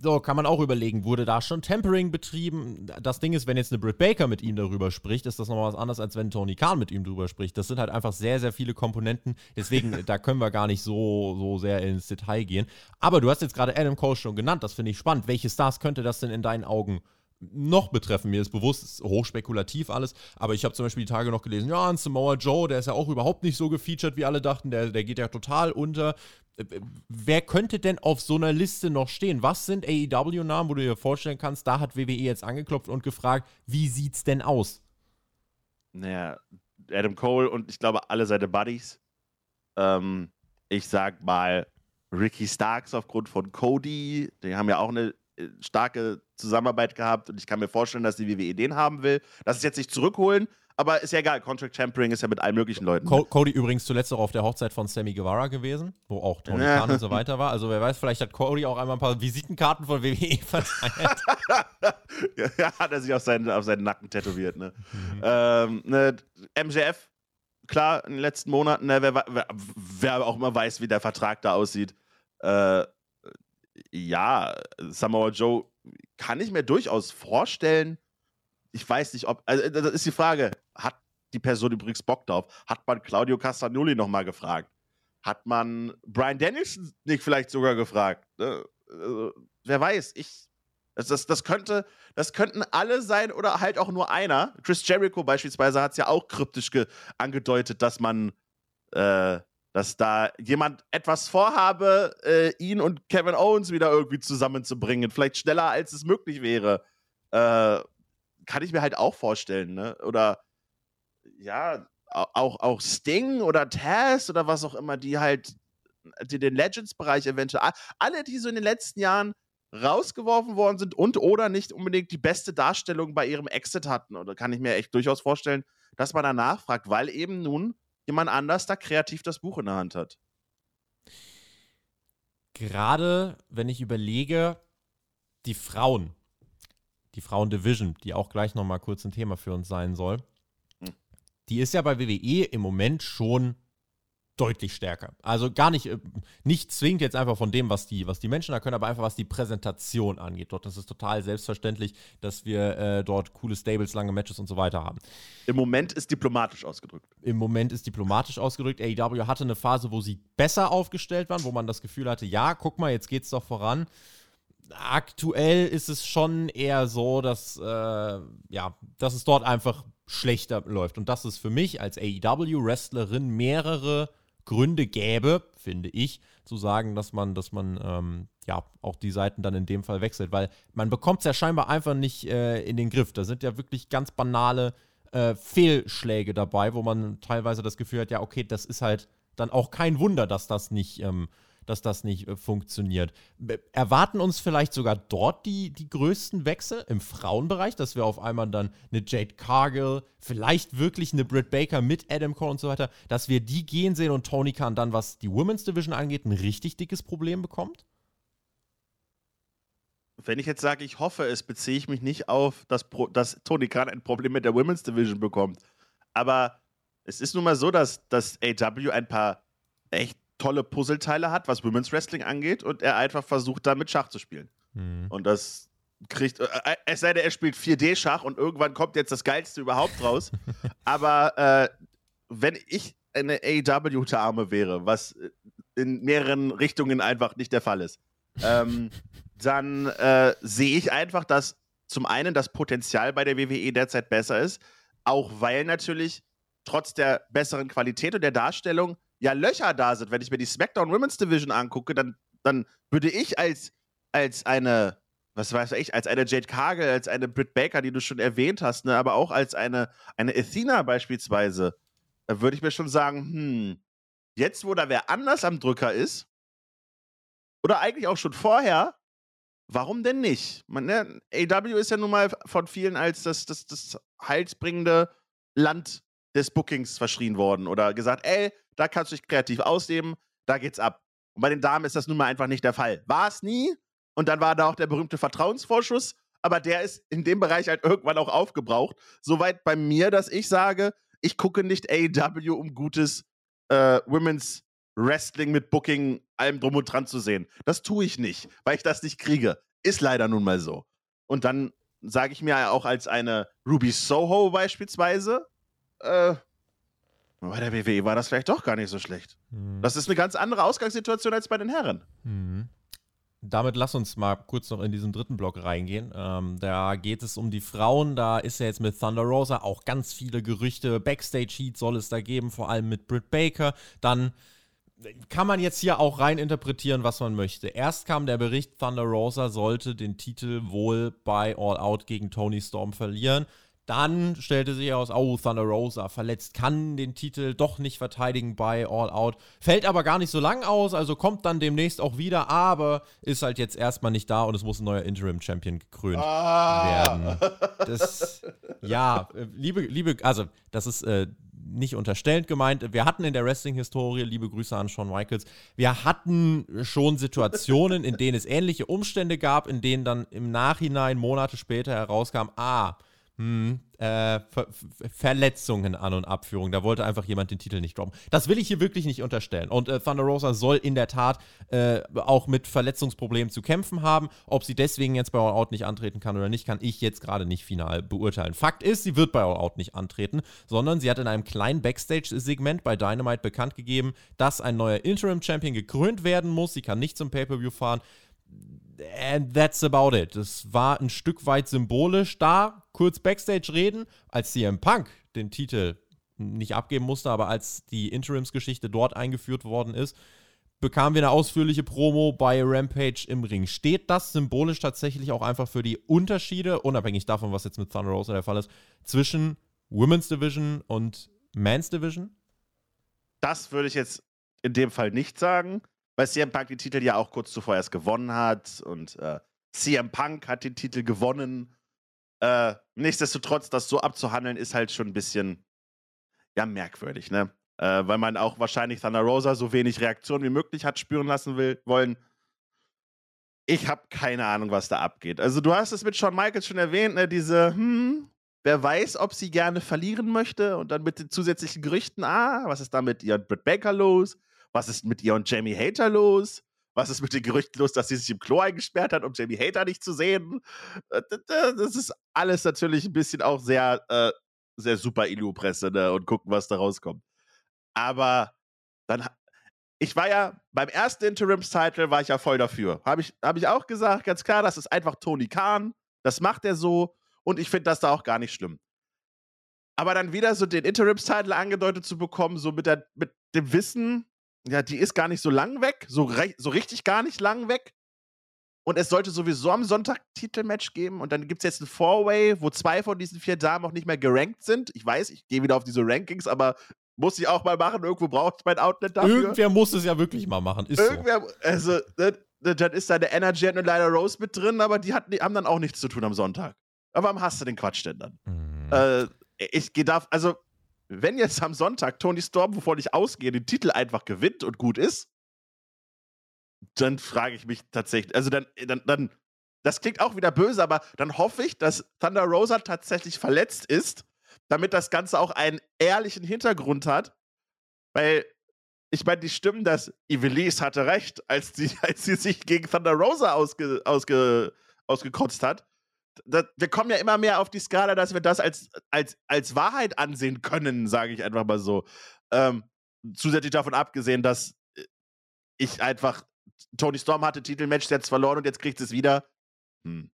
So, kann man auch überlegen, wurde da schon Tempering betrieben? Das Ding ist, wenn jetzt eine Britt Baker mit ihm darüber spricht, ist das nochmal was anderes, als wenn Tony Khan mit ihm darüber spricht. Das sind halt einfach sehr, sehr viele Komponenten. Deswegen, [laughs] da können wir gar nicht so, so sehr ins Detail gehen. Aber du hast jetzt gerade Adam Cole schon genannt, das finde ich spannend. Welche Stars könnte das denn in deinen Augen noch betreffen. Mir ist bewusst, ist hochspekulativ alles, aber ich habe zum Beispiel die Tage noch gelesen, ja, ein Samoa Joe, der ist ja auch überhaupt nicht so gefeatured, wie alle dachten, der, der geht ja total unter. Wer könnte denn auf so einer Liste noch stehen? Was sind AEW-Namen, wo du dir vorstellen kannst, da hat WWE jetzt angeklopft und gefragt, wie sieht's denn aus? Naja, Adam Cole und ich glaube alle seine Buddies. Ähm, ich sag mal Ricky Starks aufgrund von Cody, die haben ja auch eine äh, starke Zusammenarbeit gehabt und ich kann mir vorstellen, dass die WWE den haben will. Das ist jetzt nicht zurückholen, aber ist ja egal. Contract Tampering ist ja mit allen möglichen Leuten. Co Cody übrigens zuletzt auch auf der Hochzeit von Sammy Guevara gewesen, wo auch Tony ja. Khan und so weiter war. Also wer weiß, vielleicht hat Cody auch einmal ein paar Visitenkarten von WWE [laughs] verteilt. [laughs] ja, hat er sich auf seinen, auf seinen Nacken tätowiert. Ne? Mhm. Ähm, ne, MJF, klar, in den letzten Monaten, ne, wer, wer, wer, auch immer weiß, wie der Vertrag da aussieht. Äh, ja, Samoa Joe kann ich mir durchaus vorstellen. Ich weiß nicht, ob. Also, das ist die Frage. Die Person übrigens Bock drauf? Hat man Claudio Castagnoli nochmal gefragt? Hat man Brian Danielson nicht vielleicht sogar gefragt? Ne? Also, wer weiß, ich. Das, das, das, könnte, das könnten alle sein oder halt auch nur einer. Chris Jericho beispielsweise hat es ja auch kryptisch angedeutet, dass man, äh, dass da jemand etwas vorhabe, äh, ihn und Kevin Owens wieder irgendwie zusammenzubringen. Vielleicht schneller, als es möglich wäre. Äh, kann ich mir halt auch vorstellen, ne? Oder ja, auch, auch Sting oder Taz oder was auch immer, die halt die den Legends-Bereich eventuell, alle, die so in den letzten Jahren rausgeworfen worden sind und oder nicht unbedingt die beste Darstellung bei ihrem Exit hatten. Oder kann ich mir echt durchaus vorstellen, dass man danach fragt, weil eben nun jemand anders da kreativ das Buch in der Hand hat. Gerade wenn ich überlege, die Frauen, die Frauen-Division, die auch gleich nochmal kurz ein Thema für uns sein soll. Die ist ja bei WWE im Moment schon deutlich stärker. Also gar nicht, äh, nicht zwingend jetzt einfach von dem, was die, was die Menschen da können, aber einfach was die Präsentation angeht. Dort ist es total selbstverständlich, dass wir äh, dort coole Stables, lange Matches und so weiter haben. Im Moment ist diplomatisch ausgedrückt. Im Moment ist diplomatisch ausgedrückt. AEW hatte eine Phase, wo sie besser aufgestellt waren, wo man das Gefühl hatte, ja, guck mal, jetzt geht's doch voran. Aktuell ist es schon eher so, dass, äh, ja, dass es dort einfach schlechter läuft. Und das ist für mich als AEW-Wrestlerin mehrere Gründe gäbe, finde ich, zu sagen, dass man, dass man ähm, ja auch die Seiten dann in dem Fall wechselt, weil man bekommt es ja scheinbar einfach nicht äh, in den Griff. Da sind ja wirklich ganz banale äh, Fehlschläge dabei, wo man teilweise das Gefühl hat, ja, okay, das ist halt dann auch kein Wunder, dass das nicht ähm, dass das nicht äh, funktioniert. Erwarten uns vielleicht sogar dort die, die größten Wechsel im Frauenbereich, dass wir auf einmal dann eine Jade Cargill, vielleicht wirklich eine Britt Baker mit Adam Cole und so weiter, dass wir die gehen sehen und Tony Khan dann, was die Women's Division angeht, ein richtig dickes Problem bekommt? Wenn ich jetzt sage, ich hoffe es, beziehe ich mich nicht auf, dass, dass Tony Khan ein Problem mit der Women's Division bekommt. Aber es ist nun mal so, dass, dass AW ein paar echt tolle Puzzleteile hat, was Women's Wrestling angeht, und er einfach versucht, damit Schach zu spielen. Mhm. Und das kriegt, äh, äh es sei denn, er spielt 4D-Schach und irgendwann kommt jetzt das Geilste überhaupt raus. [laughs] Aber äh, wenn ich eine AEW-Dame wäre, was in mehreren Richtungen einfach nicht der Fall ist, ähm, [laughs] dann äh, sehe ich einfach, dass zum einen das Potenzial bei der WWE derzeit besser ist, auch weil natürlich trotz der besseren Qualität und der Darstellung ja Löcher da sind. Wenn ich mir die SmackDown Women's Division angucke, dann, dann würde ich als, als eine, was weiß ich, als eine Jade Cargill, als eine Britt Baker, die du schon erwähnt hast, ne, aber auch als eine, eine Athena beispielsweise, da würde ich mir schon sagen, hm, jetzt, wo da wer anders am Drücker ist, oder eigentlich auch schon vorher, warum denn nicht? Man, ne, AW ist ja nun mal von vielen als das, das, das heilsbringende Land des Bookings verschrien worden oder gesagt, ey, da kannst du dich kreativ ausleben, da geht's ab. Und bei den Damen ist das nun mal einfach nicht der Fall. War es nie. Und dann war da auch der berühmte Vertrauensvorschuss, aber der ist in dem Bereich halt irgendwann auch aufgebraucht. Soweit bei mir, dass ich sage, ich gucke nicht AEW, um gutes äh, Women's Wrestling mit Booking, allem drum und dran zu sehen. Das tue ich nicht, weil ich das nicht kriege. Ist leider nun mal so. Und dann sage ich mir auch als eine Ruby Soho beispielsweise, äh, bei der WWE war das vielleicht doch gar nicht so schlecht. Hm. Das ist eine ganz andere Ausgangssituation als bei den Herren. Hm. Damit lass uns mal kurz noch in diesen dritten Block reingehen. Ähm, da geht es um die Frauen. Da ist ja jetzt mit Thunder Rosa auch ganz viele Gerüchte. Backstage-Heat soll es da geben, vor allem mit Britt Baker. Dann kann man jetzt hier auch rein interpretieren, was man möchte. Erst kam der Bericht, Thunder Rosa sollte den Titel wohl bei All Out gegen Tony Storm verlieren. Dann stellte sich heraus, oh, Thunder Rosa verletzt, kann den Titel doch nicht verteidigen bei All Out. Fällt aber gar nicht so lang aus, also kommt dann demnächst auch wieder, aber ist halt jetzt erstmal nicht da und es muss ein neuer Interim-Champion gekrönt ah. werden. Das, [laughs] ja, äh, liebe, liebe, also, das ist äh, nicht unterstellend gemeint. Wir hatten in der Wrestling-Historie, liebe Grüße an Shawn Michaels, wir hatten schon Situationen, in denen es ähnliche Umstände gab, in denen dann im Nachhinein, Monate später herauskam, ah, hm, äh, Ver Verletzungen an und Abführung. Da wollte einfach jemand den Titel nicht droppen. Das will ich hier wirklich nicht unterstellen. Und äh, Thunder Rosa soll in der Tat äh, auch mit Verletzungsproblemen zu kämpfen haben. Ob sie deswegen jetzt bei All Out nicht antreten kann oder nicht, kann ich jetzt gerade nicht final beurteilen. Fakt ist, sie wird bei All Out nicht antreten, sondern sie hat in einem kleinen Backstage-Segment bei Dynamite bekannt gegeben, dass ein neuer Interim-Champion gekrönt werden muss. Sie kann nicht zum Pay-Per-View fahren And that's about it. Es war ein Stück weit symbolisch da. Kurz Backstage reden, als CM Punk den Titel nicht abgeben musste, aber als die Interimsgeschichte dort eingeführt worden ist, bekamen wir eine ausführliche Promo bei Rampage im Ring. Steht das symbolisch tatsächlich auch einfach für die Unterschiede, unabhängig davon, was jetzt mit Thunder Rosa der Fall ist, zwischen Women's Division und Men's Division? Das würde ich jetzt in dem Fall nicht sagen, weil CM Punk die Titel ja auch kurz zuvor erst gewonnen hat und äh, CM Punk hat den Titel gewonnen. Äh, nichtsdestotrotz, das so abzuhandeln, ist halt schon ein bisschen ja merkwürdig, ne? Äh, weil man auch wahrscheinlich Thunder Rosa so wenig Reaktion wie möglich hat spüren lassen will, wollen. Ich habe keine Ahnung, was da abgeht. Also du hast es mit Shawn Michaels schon erwähnt, ne? Diese, hm, wer weiß, ob sie gerne verlieren möchte und dann mit den zusätzlichen Gerüchten, ah, was ist da mit und Britt Baker los? Was ist mit ihr und Jamie Hater los? Was ist mit den Gerüchten los, dass sie sich im Klo eingesperrt hat, um Jamie Hater nicht zu sehen? Äh, das ist alles natürlich ein bisschen auch sehr, äh, sehr super Illu-Presse ne? und gucken, was da rauskommt. Aber dann, ich war ja beim ersten Interims-Title war ich ja voll dafür. Habe ich, hab ich auch gesagt, ganz klar, das ist einfach Tony Khan. Das macht er so. Und ich finde das da auch gar nicht schlimm. Aber dann wieder so den Interims-Title angedeutet zu bekommen, so mit, der, mit dem Wissen, ja, die ist gar nicht so lang weg, so, so richtig gar nicht lang weg. Und es sollte sowieso am Sonntag Titelmatch geben. Und dann gibt es jetzt ein Four-Way, wo zwei von diesen vier Damen auch nicht mehr gerankt sind. Ich weiß, ich gehe wieder auf diese Rankings, aber muss ich auch mal machen. Irgendwo brauche ich mein Outlet dafür. Irgendwer muss es ja wirklich mal machen. Ist Irgendwer, so. also, dann ist da der Energy und Lila Rose mit drin, aber die, hat, die, haben dann auch nichts zu tun am Sonntag. Aber warum hast du den Quatsch denn dann? Mhm. Äh, ich gehe da, also, wenn jetzt am Sonntag Tony Storm, wovon ich ausgehe, den Titel einfach gewinnt und gut ist, dann frage ich mich tatsächlich, also dann, dann, dann, das klingt auch wieder böse, aber dann hoffe ich, dass Thunder Rosa tatsächlich verletzt ist damit das Ganze auch einen ehrlichen Hintergrund hat. Weil, ich meine, die Stimmen, dass Ivelisse hatte recht, als sie, [laughs] als sie sich gegen Thunder Rosa ausge, ausge, ausgekotzt hat. Das, wir kommen ja immer mehr auf die Skala, dass wir das als, als, als Wahrheit ansehen können, sage ich einfach mal so. Ähm, zusätzlich davon abgesehen, dass äh, ich einfach Tony Storm hatte Titelmatch jetzt verloren und jetzt kriegt es wieder. Hm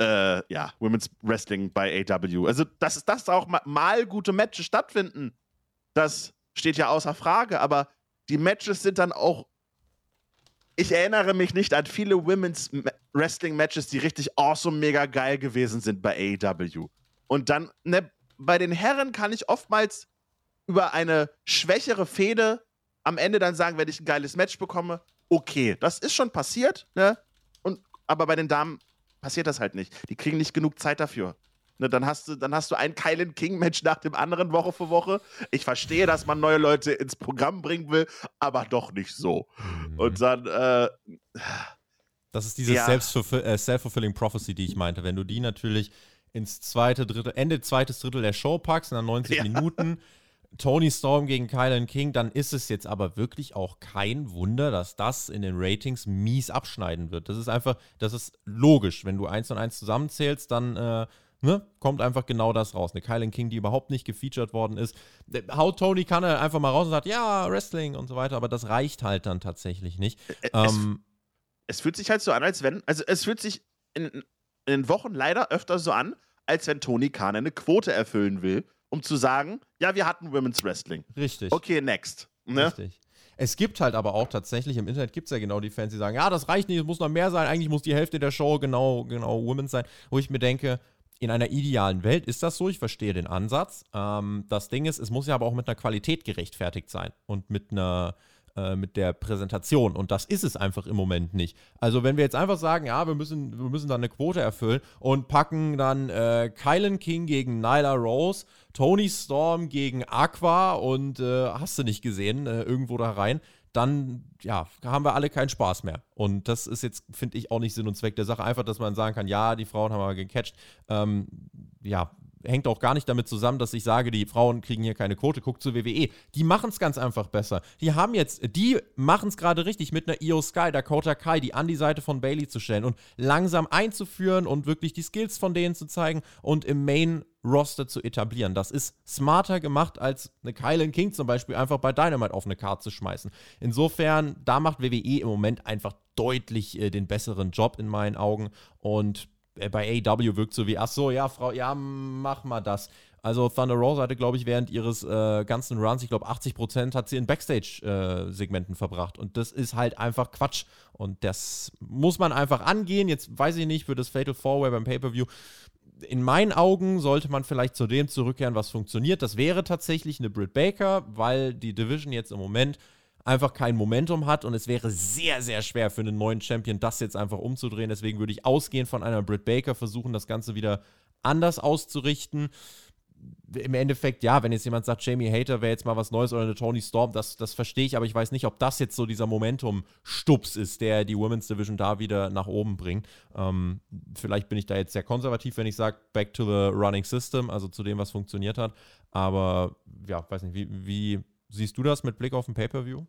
äh, ja, Women's Wrestling bei AW. Also, dass, dass auch mal gute Matches stattfinden, das steht ja außer Frage, aber die Matches sind dann auch. Ich erinnere mich nicht an viele Women's Wrestling Matches, die richtig awesome, mega geil gewesen sind bei AEW. Und dann, ne, bei den Herren kann ich oftmals über eine schwächere Fehde am Ende dann sagen, wenn ich ein geiles Match bekomme, okay, das ist schon passiert, ne? Und, aber bei den Damen passiert das halt nicht. Die kriegen nicht genug Zeit dafür. Ne, dann, hast du, dann hast du ein Kylan King-Match nach dem anderen Woche für Woche. Ich verstehe, dass man neue Leute ins Programm bringen will, aber doch nicht so. Mhm. Und dann, äh, Das ist diese ja. äh, Self-Fulfilling Prophecy, die ich meinte. Wenn du die natürlich ins zweite, dritte, Ende zweites Drittel der Show packst, in dann 90 ja. Minuten, Tony Storm gegen Kylan King, dann ist es jetzt aber wirklich auch kein Wunder, dass das in den Ratings mies abschneiden wird. Das ist einfach, das ist logisch. Wenn du eins und eins zusammenzählst, dann äh, ne, kommt einfach genau das raus. Eine Kylan King, die überhaupt nicht gefeatured worden ist. Haut Tony kann er einfach mal raus und sagt, ja, Wrestling und so weiter, aber das reicht halt dann tatsächlich nicht. Es, ähm, es fühlt sich halt so an, als wenn, also es fühlt sich in, in den Wochen leider öfter so an, als wenn Tony Khan eine Quote erfüllen will um zu sagen, ja, wir hatten Women's Wrestling. Richtig. Okay, next. Ne? Richtig. Es gibt halt aber auch tatsächlich im Internet gibt es ja genau die Fans, die sagen, ja, das reicht nicht, es muss noch mehr sein, eigentlich muss die Hälfte der Show genau, genau Women's sein, wo ich mir denke, in einer idealen Welt ist das so, ich verstehe den Ansatz. Ähm, das Ding ist, es muss ja aber auch mit einer Qualität gerechtfertigt sein und mit einer äh, mit der Präsentation. Und das ist es einfach im Moment nicht. Also, wenn wir jetzt einfach sagen, ja, wir müssen, wir müssen dann eine Quote erfüllen und packen dann äh, Kylan King gegen Nyla Rose, Tony Storm gegen Aqua und äh, hast du nicht gesehen, äh, irgendwo da rein, dann ja, haben wir alle keinen Spaß mehr. Und das ist jetzt, finde ich, auch nicht Sinn und Zweck der Sache. Einfach, dass man sagen kann, ja, die Frauen haben aber gecatcht. Ähm, ja, hängt auch gar nicht damit zusammen, dass ich sage, die Frauen kriegen hier keine Quote. Guckt zur WWE. Die machen es ganz einfach besser. Die haben jetzt, die machen es gerade richtig mit einer Io Sky, Dakota Kai, die an die Seite von Bailey zu stellen und langsam einzuführen und wirklich die Skills von denen zu zeigen und im Main Roster zu etablieren. Das ist smarter gemacht, als eine Kylan King zum Beispiel einfach bei Dynamite auf eine Karte zu schmeißen. Insofern, da macht WWE im Moment einfach deutlich äh, den besseren Job in meinen Augen und bei AEW wirkt so wie, ach so, ja, Frau, ja, mach mal das. Also Thunder Rosa hatte, glaube ich, während ihres äh, ganzen Runs, ich glaube 80 Prozent hat sie in Backstage-Segmenten äh, verbracht. Und das ist halt einfach Quatsch. Und das muss man einfach angehen. Jetzt weiß ich nicht, für das Fatal Four-Way beim Pay-Per-View. In meinen Augen sollte man vielleicht zu dem zurückkehren, was funktioniert. Das wäre tatsächlich eine Britt Baker, weil die Division jetzt im Moment einfach kein Momentum hat und es wäre sehr, sehr schwer für einen neuen Champion, das jetzt einfach umzudrehen. Deswegen würde ich ausgehen von einer Britt Baker, versuchen das Ganze wieder anders auszurichten. Im Endeffekt, ja, wenn jetzt jemand sagt, Jamie Hater wäre jetzt mal was Neues oder eine Tony Storm, das, das verstehe ich, aber ich weiß nicht, ob das jetzt so dieser Momentum-Stups ist, der die Women's Division da wieder nach oben bringt. Ähm, vielleicht bin ich da jetzt sehr konservativ, wenn ich sage, back to the running system, also zu dem, was funktioniert hat. Aber ja, weiß nicht, wie, wie siehst du das mit Blick auf den Pay-Per-View?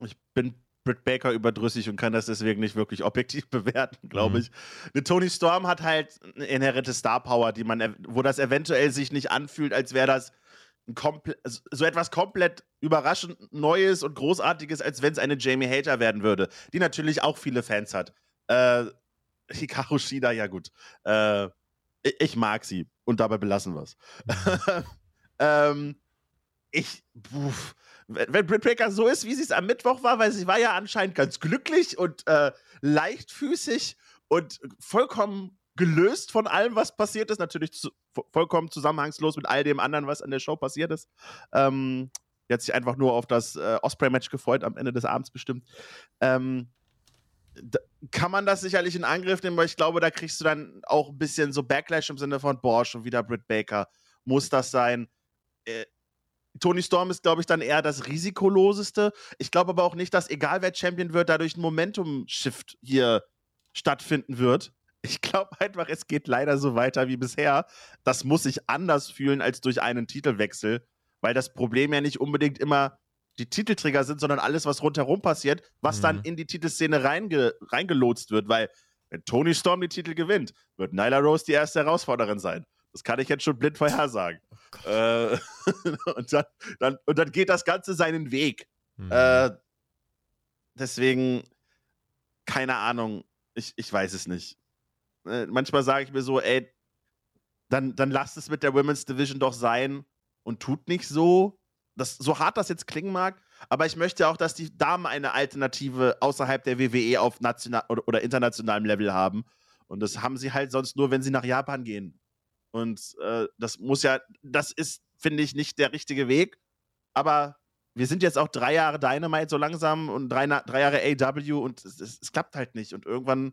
Ich bin Britt Baker überdrüssig und kann das deswegen nicht wirklich objektiv [laughs] bewerten, glaube mhm. ich. Eine Tony Storm hat halt eine inhärente Star Power, die man, wo das eventuell sich nicht anfühlt, als wäre das so etwas komplett überraschend Neues und Großartiges, als wenn es eine Jamie Hater werden würde, die natürlich auch viele Fans hat. Äh, Hikaru Shida, ja gut. Äh, ich mag sie und dabei belassen wir es. Mhm. [laughs] ähm, ich, puh, wenn Britt Baker so ist, wie sie es am Mittwoch war, weil sie war ja anscheinend ganz glücklich und äh, leichtfüßig und vollkommen gelöst von allem, was passiert ist. Natürlich zu, vollkommen zusammenhangslos mit all dem anderen, was an der Show passiert ist. Ähm, die hat sich einfach nur auf das äh, Osprey-Match gefreut, am Ende des Abends bestimmt. Ähm, kann man das sicherlich in Angriff nehmen, weil ich glaube, da kriegst du dann auch ein bisschen so Backlash im Sinne von, boah, schon wieder Britt Baker. Muss das sein? Äh, Tony Storm ist, glaube ich, dann eher das risikoloseste. Ich glaube aber auch nicht, dass egal wer Champion wird, dadurch ein Momentum-Shift hier stattfinden wird. Ich glaube einfach, es geht leider so weiter wie bisher. Das muss sich anders fühlen als durch einen Titelwechsel, weil das Problem ja nicht unbedingt immer die Titelträger sind, sondern alles, was rundherum passiert, was mhm. dann in die Titelszene reinge reingelotst wird, weil wenn Tony Storm die Titel gewinnt, wird Nyla Rose die erste Herausforderin sein. Das kann ich jetzt schon blind vorhersagen. Oh äh, [laughs] und, dann, dann, und dann geht das Ganze seinen Weg. Mhm. Äh, deswegen, keine Ahnung, ich, ich weiß es nicht. Äh, manchmal sage ich mir so, ey, dann, dann lasst es mit der Women's Division doch sein und tut nicht so. Das, so hart das jetzt klingen mag, aber ich möchte auch, dass die Damen eine Alternative außerhalb der WWE auf national oder, oder internationalem Level haben. Und das haben sie halt sonst nur, wenn sie nach Japan gehen. Und äh, das muss ja, das ist, finde ich, nicht der richtige Weg. Aber wir sind jetzt auch drei Jahre Dynamite so langsam und drei, drei Jahre AW und es, es, es, klappt halt nicht. Und irgendwann,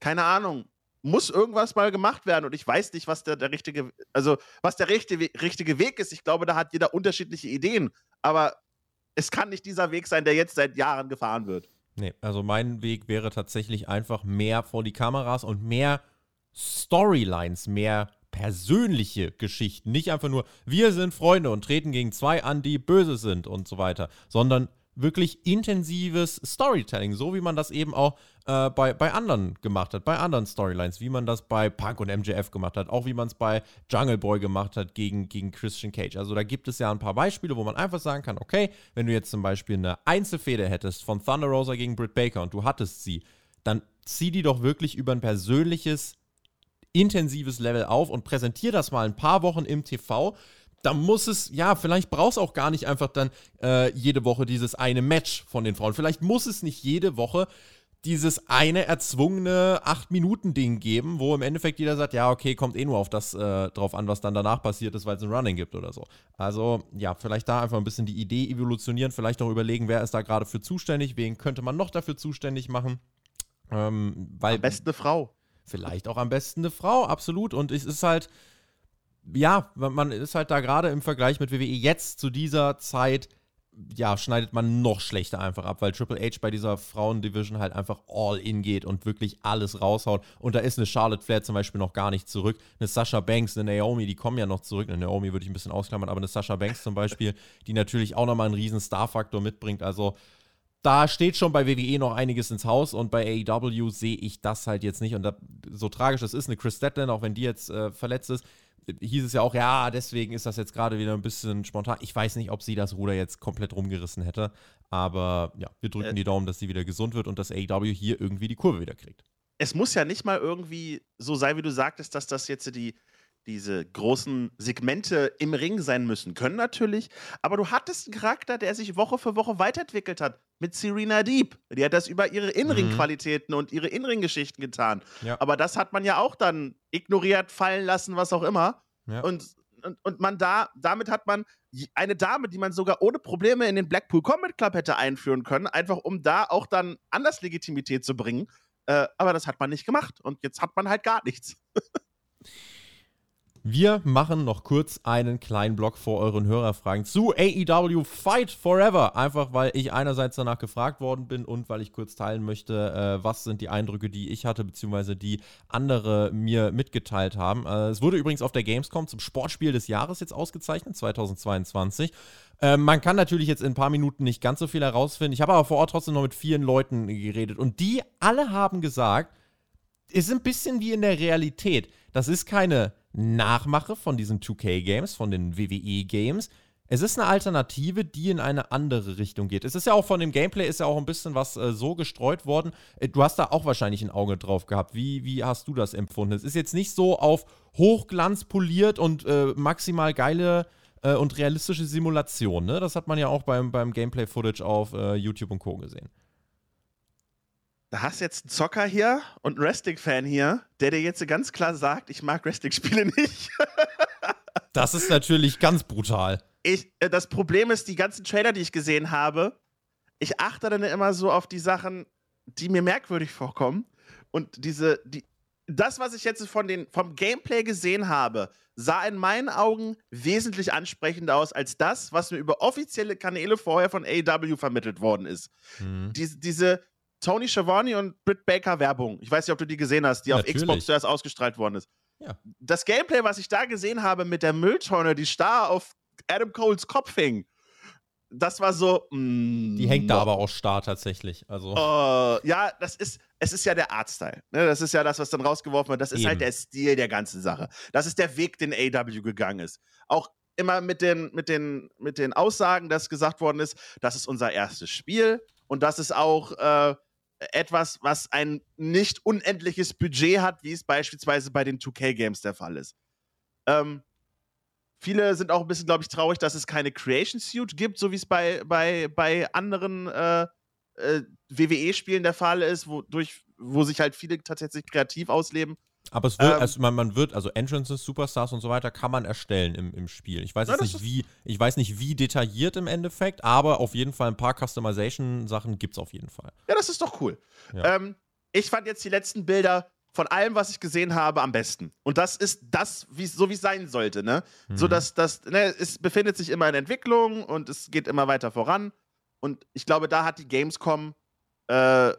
keine Ahnung, muss irgendwas mal gemacht werden. Und ich weiß nicht, was der, der richtige, also was der richtige, richtige Weg ist. Ich glaube, da hat jeder unterschiedliche Ideen. Aber es kann nicht dieser Weg sein, der jetzt seit Jahren gefahren wird. Nee, also mein Weg wäre tatsächlich einfach mehr vor die Kameras und mehr Storylines, mehr persönliche Geschichten. Nicht einfach nur, wir sind Freunde und treten gegen zwei an, die böse sind und so weiter, sondern wirklich intensives Storytelling, so wie man das eben auch äh, bei, bei anderen gemacht hat, bei anderen Storylines, wie man das bei Punk und MJF gemacht hat, auch wie man es bei Jungle Boy gemacht hat gegen, gegen Christian Cage. Also da gibt es ja ein paar Beispiele, wo man einfach sagen kann, okay, wenn du jetzt zum Beispiel eine Einzelfehde hättest von Thunder Rosa gegen Britt Baker und du hattest sie, dann zieh die doch wirklich über ein persönliches intensives Level auf und präsentiere das mal ein paar Wochen im TV. Da muss es, ja, vielleicht brauchst auch gar nicht einfach dann äh, jede Woche dieses eine Match von den Frauen. Vielleicht muss es nicht jede Woche dieses eine erzwungene 8-Minuten-Ding geben, wo im Endeffekt jeder sagt, ja, okay, kommt eh nur auf das äh, drauf an, was dann danach passiert ist, weil es ein Running gibt oder so. Also, ja, vielleicht da einfach ein bisschen die Idee evolutionieren, vielleicht auch überlegen, wer ist da gerade für zuständig, wen könnte man noch dafür zuständig machen. Ähm, weil, Am besten eine Frau. Vielleicht auch am besten eine Frau, absolut. Und es ist halt, ja, man ist halt da gerade im Vergleich mit WWE jetzt zu dieser Zeit ja, schneidet man noch schlechter einfach ab, weil Triple H bei dieser Frauen-Division halt einfach all in geht und wirklich alles raushaut. Und da ist eine Charlotte Flair zum Beispiel noch gar nicht zurück. Eine Sasha Banks, eine Naomi, die kommen ja noch zurück. Eine Naomi würde ich ein bisschen ausklammern, aber eine Sasha Banks zum Beispiel, die natürlich auch nochmal einen riesen Star-Faktor mitbringt. Also da steht schon bei WWE noch einiges ins Haus und bei AEW sehe ich das halt jetzt nicht. Und da, so tragisch das ist, eine Chris Detlin, auch wenn die jetzt äh, verletzt ist, hieß es ja auch, ja, deswegen ist das jetzt gerade wieder ein bisschen spontan. Ich weiß nicht, ob sie das Ruder jetzt komplett rumgerissen hätte, aber ja, wir drücken äh, die Daumen, dass sie wieder gesund wird und dass AEW hier irgendwie die Kurve wieder kriegt. Es muss ja nicht mal irgendwie so sein, wie du sagtest, dass das jetzt die, diese großen Segmente im Ring sein müssen. Können natürlich, aber du hattest einen Charakter, der sich Woche für Woche weiterentwickelt hat. Mit Serena Deep. Die hat das über ihre Inring-Qualitäten mhm. und ihre Inring-Geschichten getan. Ja. Aber das hat man ja auch dann ignoriert, fallen lassen, was auch immer. Ja. Und, und, und man da, damit hat man eine Dame, die man sogar ohne Probleme in den Blackpool Combat Club hätte einführen können, einfach um da auch dann anders Legitimität zu bringen. Äh, aber das hat man nicht gemacht. Und jetzt hat man halt gar nichts. [laughs] Wir machen noch kurz einen kleinen Blog vor euren Hörerfragen zu AEW Fight Forever. Einfach weil ich einerseits danach gefragt worden bin und weil ich kurz teilen möchte, äh, was sind die Eindrücke, die ich hatte, beziehungsweise die andere mir mitgeteilt haben. Äh, es wurde übrigens auf der Gamescom zum Sportspiel des Jahres jetzt ausgezeichnet, 2022. Äh, man kann natürlich jetzt in ein paar Minuten nicht ganz so viel herausfinden. Ich habe aber vor Ort trotzdem noch mit vielen Leuten geredet und die alle haben gesagt, ist ein bisschen wie in der Realität. Das ist keine Nachmache von diesen 2K-Games, von den WWE-Games. Es ist eine Alternative, die in eine andere Richtung geht. Es ist ja auch von dem Gameplay ist ja auch ein bisschen was äh, so gestreut worden. Äh, du hast da auch wahrscheinlich ein Auge drauf gehabt. Wie, wie hast du das empfunden? Es ist jetzt nicht so auf Hochglanz poliert und äh, maximal geile äh, und realistische Simulation. Ne? Das hat man ja auch beim, beim Gameplay-Footage auf äh, YouTube und Co. gesehen da hast du jetzt einen Zocker hier und einen Wrestling-Fan hier, der dir jetzt ganz klar sagt, ich mag Wrestling-Spiele nicht. [laughs] das ist natürlich ganz brutal. Ich, äh, das Problem ist, die ganzen Trailer, die ich gesehen habe, ich achte dann immer so auf die Sachen, die mir merkwürdig vorkommen. Und diese, die, das, was ich jetzt von den, vom Gameplay gesehen habe, sah in meinen Augen wesentlich ansprechender aus als das, was mir über offizielle Kanäle vorher von AEW vermittelt worden ist. Mhm. Die, diese, Tony Schiavone und Britt Baker Werbung. Ich weiß nicht, ob du die gesehen hast, die Natürlich. auf Xbox zuerst ausgestrahlt worden ist. Ja. Das Gameplay, was ich da gesehen habe mit der Mülltonne, die starr auf Adam Coles Kopf hing, das war so. Mm, die hängt da aber auch starr tatsächlich. Also. Uh, ja, das ist, es ist ja der Artstyle. Ne? Das ist ja das, was dann rausgeworfen wird. Das ist halt Eben. halt der Stil der ganzen Sache. Das ist der Weg, den AW gegangen ist. Auch immer mit den, mit den, mit den Aussagen, dass gesagt worden ist, das ist unser erstes Spiel und das ist auch. Äh, etwas, was ein nicht unendliches Budget hat, wie es beispielsweise bei den 2K-Games der Fall ist. Ähm, viele sind auch ein bisschen, glaube ich, traurig, dass es keine Creation Suit gibt, so wie es bei, bei, bei anderen äh, äh, WWE-Spielen der Fall ist, wodurch, wo sich halt viele tatsächlich kreativ ausleben. Aber es wird, ähm, also man, man wird, also Entrances, Superstars und so weiter kann man erstellen im, im Spiel. Ich weiß jetzt nicht, wie, ich weiß nicht, wie detailliert im Endeffekt, aber auf jeden Fall ein paar Customization-Sachen gibt es auf jeden Fall. Ja, das ist doch cool. Ja. Ähm, ich fand jetzt die letzten Bilder von allem, was ich gesehen habe, am besten. Und das ist das, wie, so wie es sein sollte, ne? Mhm. So dass das, ne, es befindet sich immer in Entwicklung und es geht immer weiter voran. Und ich glaube, da hat die Gamescom äh,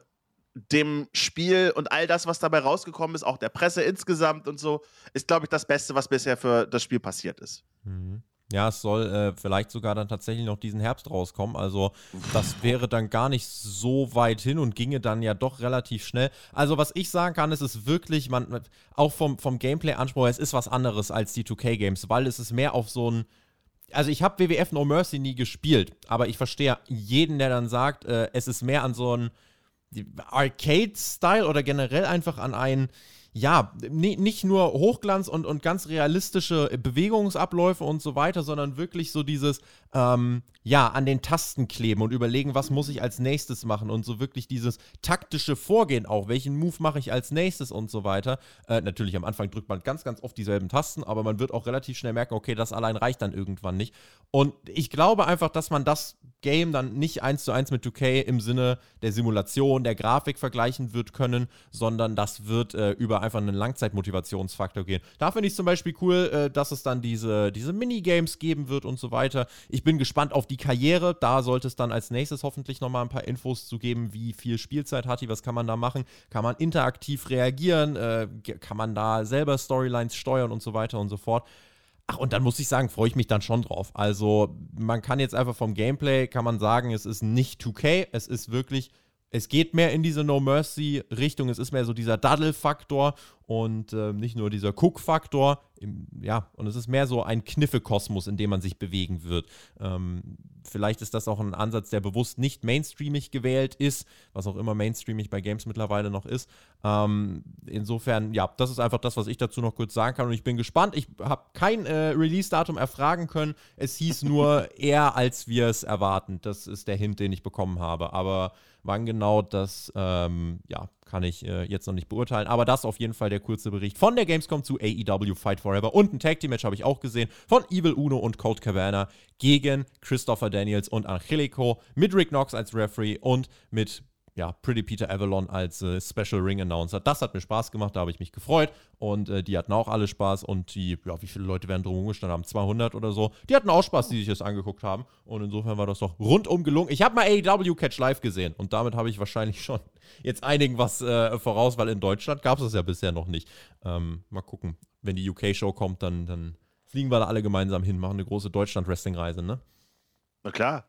dem Spiel und all das, was dabei rausgekommen ist, auch der Presse insgesamt und so, ist, glaube ich, das Beste, was bisher für das Spiel passiert ist. Mhm. Ja, es soll äh, vielleicht sogar dann tatsächlich noch diesen Herbst rauskommen. Also das wäre dann gar nicht so weit hin und ginge dann ja doch relativ schnell. Also was ich sagen kann, es ist wirklich, man, auch vom, vom Gameplay-Anspruch, es ist was anderes als die 2K-Games, weil es ist mehr auf so ein also ich habe WWF No Mercy nie gespielt, aber ich verstehe jeden, der dann sagt, äh, es ist mehr an so ein Arcade-Style oder generell einfach an ein ja, nicht nur Hochglanz und, und ganz realistische Bewegungsabläufe und so weiter, sondern wirklich so dieses, ähm, ja, an den Tasten kleben und überlegen, was muss ich als nächstes machen und so wirklich dieses taktische Vorgehen auch, welchen Move mache ich als nächstes und so weiter. Äh, natürlich am Anfang drückt man ganz, ganz oft dieselben Tasten, aber man wird auch relativ schnell merken, okay, das allein reicht dann irgendwann nicht. Und ich glaube einfach, dass man das Game dann nicht eins zu eins mit 2K im Sinne der Simulation, der Grafik vergleichen wird können, sondern das wird äh, über einfach einen Langzeitmotivationsfaktor gehen. Da finde ich zum Beispiel cool, äh, dass es dann diese, diese Minigames geben wird und so weiter. Ich bin gespannt auf die Karriere. Da sollte es dann als nächstes hoffentlich nochmal ein paar Infos zu geben, wie viel Spielzeit hat die, was kann man da machen, kann man interaktiv reagieren, äh, kann man da selber Storylines steuern und so weiter und so fort. Ach, und dann muss ich sagen, freue ich mich dann schon drauf. Also, man kann jetzt einfach vom Gameplay, kann man sagen, es ist nicht 2K, es ist wirklich es geht mehr in diese No Mercy Richtung. Es ist mehr so dieser Daddle-Faktor und äh, nicht nur dieser Cook-Faktor. Ja, und es ist mehr so ein Kniffekosmos, in dem man sich bewegen wird. Ähm, vielleicht ist das auch ein Ansatz, der bewusst nicht mainstreamig gewählt ist, was auch immer mainstreamig bei Games mittlerweile noch ist. Ähm, insofern, ja, das ist einfach das, was ich dazu noch kurz sagen kann. Und ich bin gespannt. Ich habe kein äh, Release-Datum erfragen können. Es hieß nur [laughs] eher, als wir es erwarten. Das ist der Hint, den ich bekommen habe. Aber Wann genau, das ähm, ja, kann ich äh, jetzt noch nicht beurteilen. Aber das auf jeden Fall der kurze Bericht von der Gamescom zu AEW Fight Forever. Und ein Tag Team Match habe ich auch gesehen von Evil Uno und Cold Cabana gegen Christopher Daniels und Angelico mit Rick Knox als Referee und mit ja, Pretty Peter Avalon als äh, Special Ring Announcer. Das hat mir Spaß gemacht, da habe ich mich gefreut. Und äh, die hatten auch alle Spaß. Und die, ja, wie viele Leute werden drum gestanden haben? 200 oder so. Die hatten auch Spaß, die sich das angeguckt haben. Und insofern war das doch rundum gelungen. Ich habe mal AEW Catch Live gesehen. Und damit habe ich wahrscheinlich schon jetzt einigen was äh, voraus, weil in Deutschland gab es das ja bisher noch nicht. Ähm, mal gucken. Wenn die UK-Show kommt, dann, dann fliegen wir da alle gemeinsam hin, machen eine große Deutschland-Wrestling-Reise, ne? Na klar.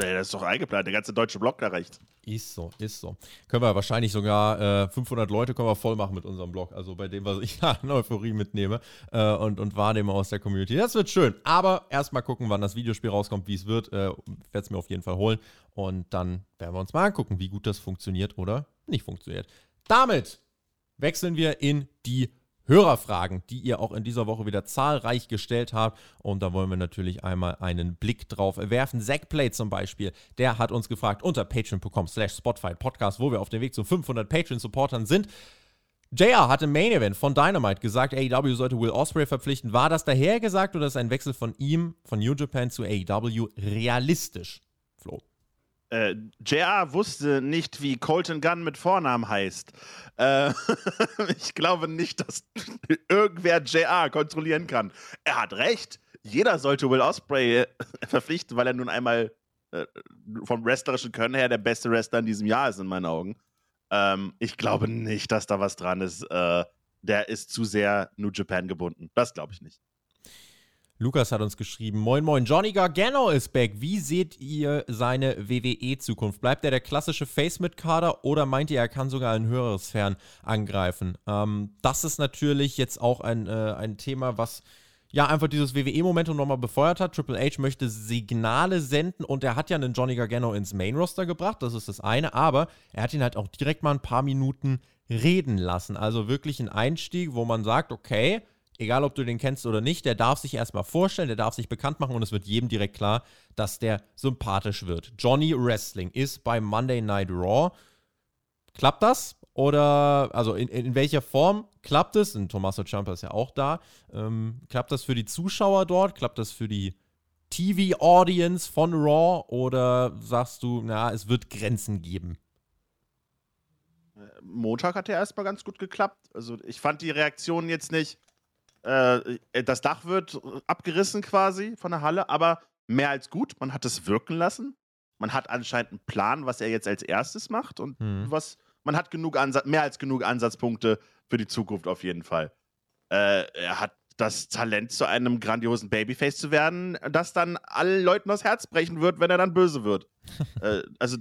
Das ist doch eingeplant, der ganze deutsche Blog erreicht. Ist so, ist so. Können wir wahrscheinlich sogar äh, 500 Leute können wir voll machen mit unserem Blog. Also bei dem, was ich [laughs] an Euphorie mitnehme äh, und, und wahrnehme aus der Community. Das wird schön. Aber erstmal gucken, wann das Videospiel rauskommt, wie es wird. Äh, Werde es mir auf jeden Fall holen. Und dann werden wir uns mal angucken, wie gut das funktioniert oder nicht funktioniert. Damit wechseln wir in die Hörerfragen, die ihr auch in dieser Woche wieder zahlreich gestellt habt. Und da wollen wir natürlich einmal einen Blick drauf werfen. Zackplay zum Beispiel, der hat uns gefragt unter patreon.com slash Spotify Podcast, wo wir auf dem Weg zu 500 Patreon-Supportern sind. JR hat im Main Event von Dynamite gesagt, AEW sollte Will Osprey verpflichten. War das daher gesagt oder ist ein Wechsel von ihm, von New Japan zu AEW realistisch? Flo äh, JR wusste nicht, wie Colton Gunn mit Vornamen heißt. Äh, [laughs] ich glaube nicht, dass [laughs] irgendwer JR kontrollieren kann. Er hat recht. Jeder sollte Will Osprey äh, [laughs] verpflichten, weil er nun einmal äh, vom wrestlerischen Können her der beste Wrestler in diesem Jahr ist, in meinen Augen. Ähm, ich glaube nicht, dass da was dran ist. Äh, der ist zu sehr New Japan gebunden. Das glaube ich nicht. Lukas hat uns geschrieben: Moin, moin, Johnny Gargano ist back. Wie seht ihr seine WWE-Zukunft? Bleibt er der klassische Face mit Kader oder meint ihr, er kann sogar ein höheres Fern angreifen? Ähm, das ist natürlich jetzt auch ein, äh, ein Thema, was ja einfach dieses WWE-Momentum nochmal befeuert hat. Triple H möchte Signale senden und er hat ja einen Johnny Gargano ins Main-Roster gebracht, das ist das eine, aber er hat ihn halt auch direkt mal ein paar Minuten reden lassen. Also wirklich ein Einstieg, wo man sagt, okay, egal ob du den kennst oder nicht, der darf sich erstmal vorstellen, der darf sich bekannt machen und es wird jedem direkt klar, dass der sympathisch wird. Johnny Wrestling ist bei Monday Night Raw. Klappt das? Oder, also in, in welcher Form klappt es? Und Tommaso Ciampa ist ja auch da. Ähm, klappt das für die Zuschauer dort? Klappt das für die TV-Audience von Raw? Oder sagst du, na, es wird Grenzen geben? Montag hat ja erstmal ganz gut geklappt. Also ich fand die Reaktionen jetzt nicht äh, das Dach wird abgerissen quasi von der Halle, aber mehr als gut. Man hat es wirken lassen. Man hat anscheinend einen Plan, was er jetzt als erstes macht und mhm. was man hat genug Ansatz, mehr als genug Ansatzpunkte für die Zukunft auf jeden Fall. Äh, er hat das Talent, zu einem grandiosen Babyface zu werden, das dann allen Leuten das Herz brechen wird, wenn er dann böse wird. [laughs] äh, also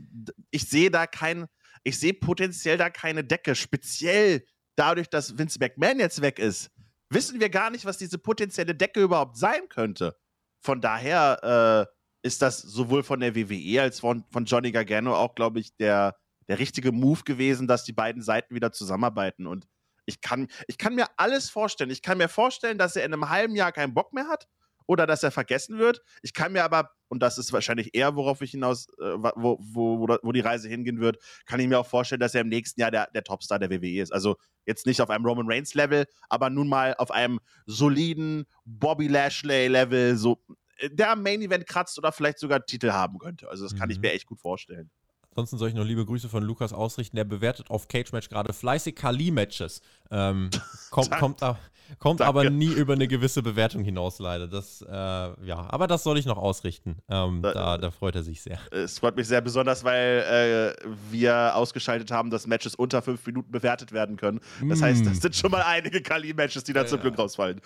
ich sehe da kein, ich sehe potenziell da keine Decke, speziell dadurch, dass Vince McMahon jetzt weg ist wissen wir gar nicht, was diese potenzielle Decke überhaupt sein könnte. Von daher äh, ist das sowohl von der WWE als von, von Johnny Gargano auch, glaube ich, der, der richtige Move gewesen, dass die beiden Seiten wieder zusammenarbeiten. Und ich kann, ich kann mir alles vorstellen. Ich kann mir vorstellen, dass er in einem halben Jahr keinen Bock mehr hat oder dass er vergessen wird. Ich kann mir aber, und das ist wahrscheinlich eher, worauf ich hinaus, äh, wo, wo, wo, die Reise hingehen wird, kann ich mir auch vorstellen, dass er im nächsten Jahr der, der Topstar der WWE ist. Also jetzt nicht auf einem Roman Reigns Level, aber nun mal auf einem soliden Bobby Lashley Level, so der am Main Event kratzt oder vielleicht sogar Titel haben könnte. Also das kann mhm. ich mir echt gut vorstellen. Ansonsten soll ich noch liebe Grüße von Lukas ausrichten. Der bewertet auf Cage Match gerade fleißig Kali-Matches. Ähm, kommt, kommt, da, kommt aber nie über eine gewisse Bewertung hinaus, leider. Das, äh, ja, aber das soll ich noch ausrichten. Ähm, da, da, freut er sich sehr. Es freut mich sehr besonders, weil äh, wir ausgeschaltet haben, dass Matches unter fünf Minuten bewertet werden können. Das mm. heißt, das sind schon mal einige Kali-Matches, die da ja. zum Glück rausfallen.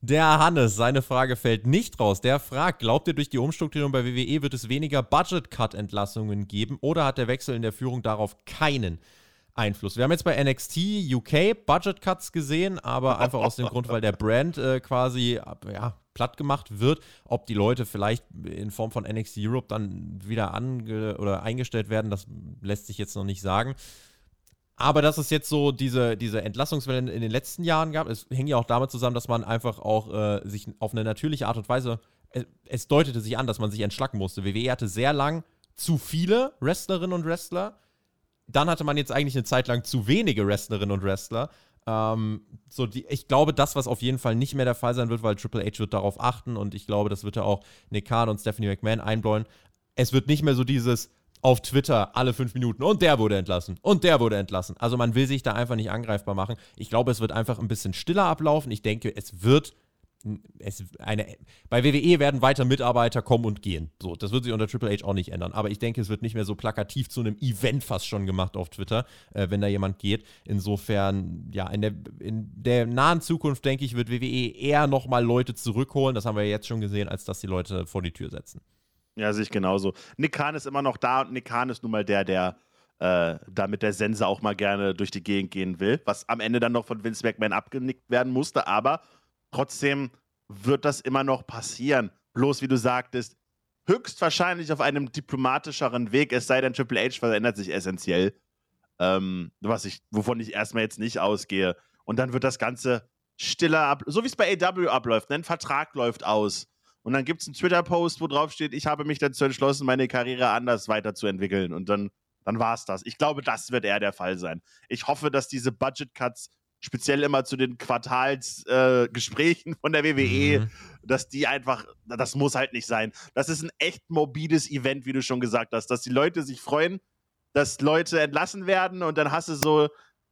Der Hannes, seine Frage fällt nicht raus. Der fragt, glaubt ihr, durch die Umstrukturierung bei WWE wird es weniger Budget-Cut-Entlassungen geben oder hat der Wechsel in der Führung darauf keinen Einfluss. Wir haben jetzt bei NXT UK Budget Cuts gesehen, aber einfach aus dem Grund, weil der Brand äh, quasi ja, platt gemacht wird. Ob die Leute vielleicht in Form von NXT Europe dann wieder ange oder eingestellt werden, das lässt sich jetzt noch nicht sagen. Aber dass es jetzt so diese, diese Entlassungswelle in den letzten Jahren gab, es hängt ja auch damit zusammen, dass man einfach auch äh, sich auf eine natürliche Art und Weise, es, es deutete sich an, dass man sich entschlacken musste. WWE hatte sehr lang zu viele Wrestlerinnen und Wrestler dann hatte man jetzt eigentlich eine Zeit lang zu wenige Wrestlerinnen und Wrestler. Ähm, so die, ich glaube, das, was auf jeden Fall nicht mehr der Fall sein wird, weil Triple H wird darauf achten und ich glaube, das wird er auch Nick Khan und Stephanie McMahon einbläuen. Es wird nicht mehr so dieses auf Twitter alle fünf Minuten und der wurde entlassen und der wurde entlassen. Also man will sich da einfach nicht angreifbar machen. Ich glaube, es wird einfach ein bisschen stiller ablaufen. Ich denke, es wird es, eine, bei WWE werden weiter Mitarbeiter kommen und gehen. So, das wird sich unter Triple H auch nicht ändern. Aber ich denke, es wird nicht mehr so plakativ zu einem Event fast schon gemacht auf Twitter, äh, wenn da jemand geht. Insofern, ja, in der, in der nahen Zukunft, denke ich, wird WWE eher nochmal Leute zurückholen. Das haben wir ja jetzt schon gesehen, als dass die Leute vor die Tür setzen. Ja, sehe ich genauso. Nick Khan ist immer noch da und Nick Khan ist nun mal der, der äh, da mit der Sense auch mal gerne durch die Gegend gehen will, was am Ende dann noch von Vince McMahon abgenickt werden musste. Aber trotzdem wird das immer noch passieren. Bloß wie du sagtest, höchstwahrscheinlich auf einem diplomatischeren Weg, es sei denn, Triple H verändert sich essentiell. Ähm, was ich, wovon ich erstmal jetzt nicht ausgehe. Und dann wird das Ganze stiller ab, so wie es bei AW abläuft. Ne? Ein Vertrag läuft aus. Und dann gibt es einen Twitter-Post, wo drauf steht, ich habe mich dazu entschlossen, meine Karriere anders weiterzuentwickeln. Und dann, dann war es das. Ich glaube, das wird eher der Fall sein. Ich hoffe, dass diese Budget-Cuts speziell immer zu den Quartalsgesprächen äh, von der WWE, mhm. dass die einfach, das muss halt nicht sein. Das ist ein echt morbides Event, wie du schon gesagt hast, dass die Leute sich freuen, dass Leute entlassen werden und dann hast du so,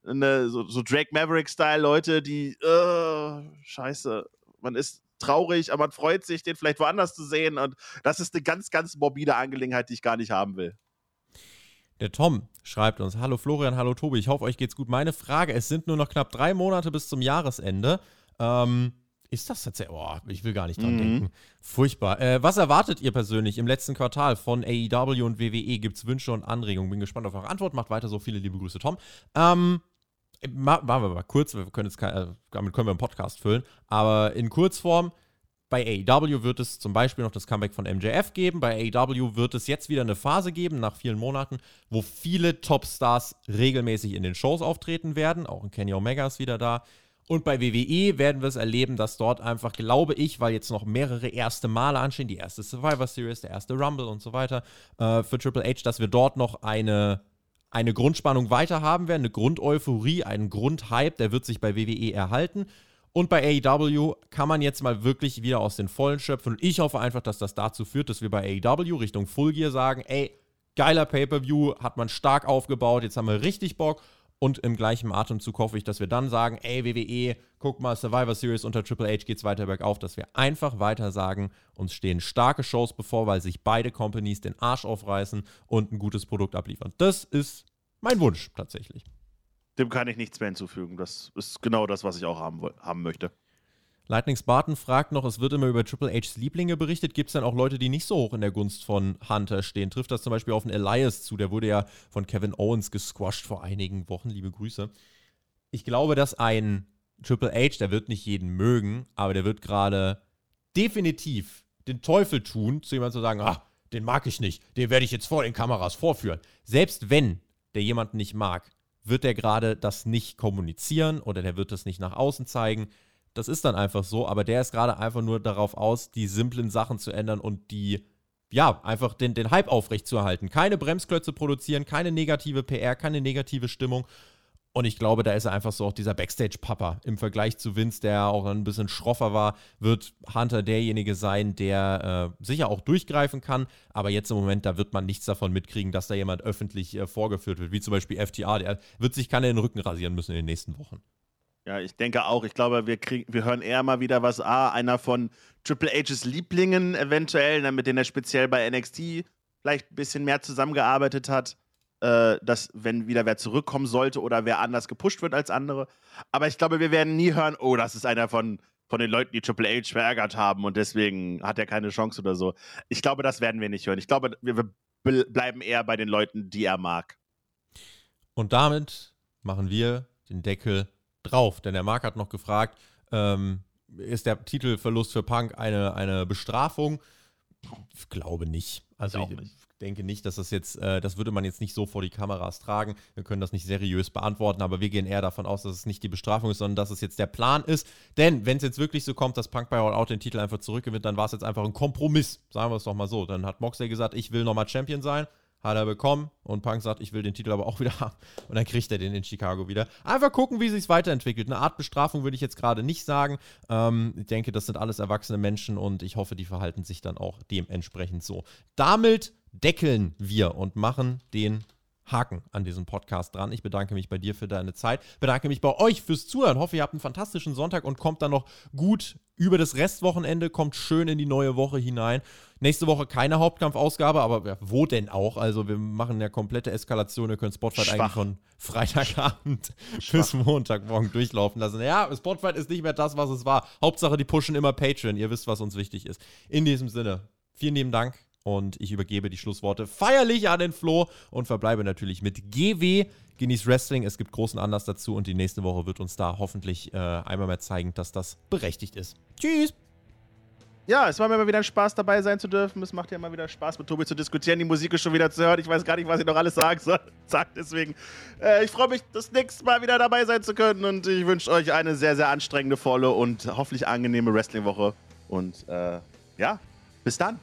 eine, so, so Drake Maverick-Style Leute, die, äh, scheiße, man ist traurig, aber man freut sich, den vielleicht woanders zu sehen und das ist eine ganz, ganz morbide Angelegenheit, die ich gar nicht haben will. Der Tom schreibt uns: Hallo Florian, hallo Tobi, ich hoffe, euch geht's gut. Meine Frage: Es sind nur noch knapp drei Monate bis zum Jahresende. Ähm, ist das tatsächlich? Oh, ich will gar nicht dran mhm. denken. Furchtbar. Äh, was erwartet ihr persönlich im letzten Quartal von AEW und WWE? Gibt es Wünsche und Anregungen? Bin gespannt auf eure Antwort. Macht weiter so. Viele liebe Grüße, Tom. Ähm, machen wir mal kurz. Wir können jetzt kein, äh, damit können wir einen Podcast füllen. Aber in Kurzform. Bei AEW wird es zum Beispiel noch das Comeback von MJF geben. Bei AEW wird es jetzt wieder eine Phase geben, nach vielen Monaten, wo viele Topstars regelmäßig in den Shows auftreten werden. Auch ein Kenny Omega ist wieder da. Und bei WWE werden wir es erleben, dass dort einfach, glaube ich, weil jetzt noch mehrere erste Male anstehen, die erste Survivor Series, der erste Rumble und so weiter, äh, für Triple H, dass wir dort noch eine, eine Grundspannung weiter haben werden, eine Grundeuphorie, einen Grundhype, der wird sich bei WWE erhalten. Und bei AEW kann man jetzt mal wirklich wieder aus den Vollen schöpfen. Und ich hoffe einfach, dass das dazu führt, dass wir bei AEW Richtung Full Gear sagen, ey, geiler Pay-Per-View, hat man stark aufgebaut, jetzt haben wir richtig Bock. Und im gleichen Atemzug hoffe ich, dass wir dann sagen, ey, WWE, guck mal, Survivor Series unter Triple H geht's weiter bergauf, dass wir einfach weiter sagen, uns stehen starke Shows bevor, weil sich beide Companies den Arsch aufreißen und ein gutes Produkt abliefern. Das ist mein Wunsch tatsächlich. Dem kann ich nichts mehr hinzufügen. Das ist genau das, was ich auch haben, haben möchte. Lightning Spartan fragt noch, es wird immer über Triple H's Lieblinge berichtet. Gibt es denn auch Leute, die nicht so hoch in der Gunst von Hunter stehen? Trifft das zum Beispiel auf einen Elias zu? Der wurde ja von Kevin Owens gesquashed vor einigen Wochen. Liebe Grüße. Ich glaube, dass ein Triple H, der wird nicht jeden mögen, aber der wird gerade definitiv den Teufel tun, zu jemandem zu sagen, ah, den mag ich nicht, den werde ich jetzt vor den Kameras vorführen. Selbst wenn der jemanden nicht mag, wird der gerade das nicht kommunizieren oder der wird das nicht nach außen zeigen. Das ist dann einfach so, aber der ist gerade einfach nur darauf aus, die simplen Sachen zu ändern und die, ja, einfach den, den Hype aufrechtzuerhalten. Keine Bremsklötze produzieren, keine negative PR, keine negative Stimmung. Und ich glaube, da ist er einfach so auch dieser Backstage-Papa. Im Vergleich zu Vince, der auch ein bisschen schroffer war, wird Hunter derjenige sein, der äh, sicher auch durchgreifen kann. Aber jetzt im Moment, da wird man nichts davon mitkriegen, dass da jemand öffentlich äh, vorgeführt wird, wie zum Beispiel FTA. Der wird sich keine den Rücken rasieren müssen in den nächsten Wochen. Ja, ich denke auch. Ich glaube, wir, krieg, wir hören eher mal wieder was. Ah, einer von Triple H's Lieblingen eventuell, ne, mit denen er speziell bei NXT vielleicht ein bisschen mehr zusammengearbeitet hat äh, dass, wenn wieder wer zurückkommen sollte oder wer anders gepusht wird als andere. Aber ich glaube, wir werden nie hören, oh, das ist einer von, von den Leuten, die Triple H verärgert haben und deswegen hat er keine Chance oder so. Ich glaube, das werden wir nicht hören. Ich glaube, wir, bleiben eher bei den Leuten, die er mag. Und damit machen wir den Deckel drauf. Denn der Marc hat noch gefragt, ähm, ist der Titelverlust für Punk eine, eine Bestrafung? Ich glaube nicht. Also ich, nicht denke nicht, dass das jetzt, äh, das würde man jetzt nicht so vor die Kameras tragen. Wir können das nicht seriös beantworten, aber wir gehen eher davon aus, dass es nicht die Bestrafung ist, sondern dass es jetzt der Plan ist. Denn wenn es jetzt wirklich so kommt, dass Punk bei All Out den Titel einfach zurückgewinnt, dann war es jetzt einfach ein Kompromiss. Sagen wir es doch mal so. Dann hat Moxley gesagt, ich will nochmal Champion sein hat er bekommen und Punk sagt, ich will den Titel aber auch wieder haben und dann kriegt er den in Chicago wieder. Einfach gucken, wie sich weiterentwickelt. Eine Art Bestrafung würde ich jetzt gerade nicht sagen. Ähm, ich denke, das sind alles erwachsene Menschen und ich hoffe, die verhalten sich dann auch dementsprechend so. Damit deckeln wir und machen den Haken an diesem Podcast dran. Ich bedanke mich bei dir für deine Zeit, bedanke mich bei euch fürs Zuhören. Hoffe, ihr habt einen fantastischen Sonntag und kommt dann noch gut über das Restwochenende, kommt schön in die neue Woche hinein. Nächste Woche keine Hauptkampfausgabe, aber ja, wo denn auch? Also wir machen ja komplette Eskalation. Ihr könnt Spotfight Schwach. eigentlich von Freitagabend Schwach. bis Montagmorgen durchlaufen lassen. Ja, Spotfight ist nicht mehr das, was es war. Hauptsache, die pushen immer Patreon. Ihr wisst, was uns wichtig ist. In diesem Sinne, vielen lieben Dank und ich übergebe die Schlussworte feierlich an den Flo und verbleibe natürlich mit GW. Genieß Wrestling, es gibt großen Anlass dazu und die nächste Woche wird uns da hoffentlich äh, einmal mehr zeigen, dass das berechtigt ist. Tschüss! Ja, es war mir immer wieder ein Spaß dabei sein zu dürfen. Es macht ja immer wieder Spaß mit Tobi zu diskutieren, die Musik ist schon wieder zu hören. Ich weiß gar nicht, was ich noch alles sagen soll. [laughs] Sagt deswegen. Äh, ich freue mich, das nächste Mal wieder dabei sein zu können und ich wünsche euch eine sehr, sehr anstrengende, volle und hoffentlich angenehme Wrestling-Woche. Und äh, ja, bis dann.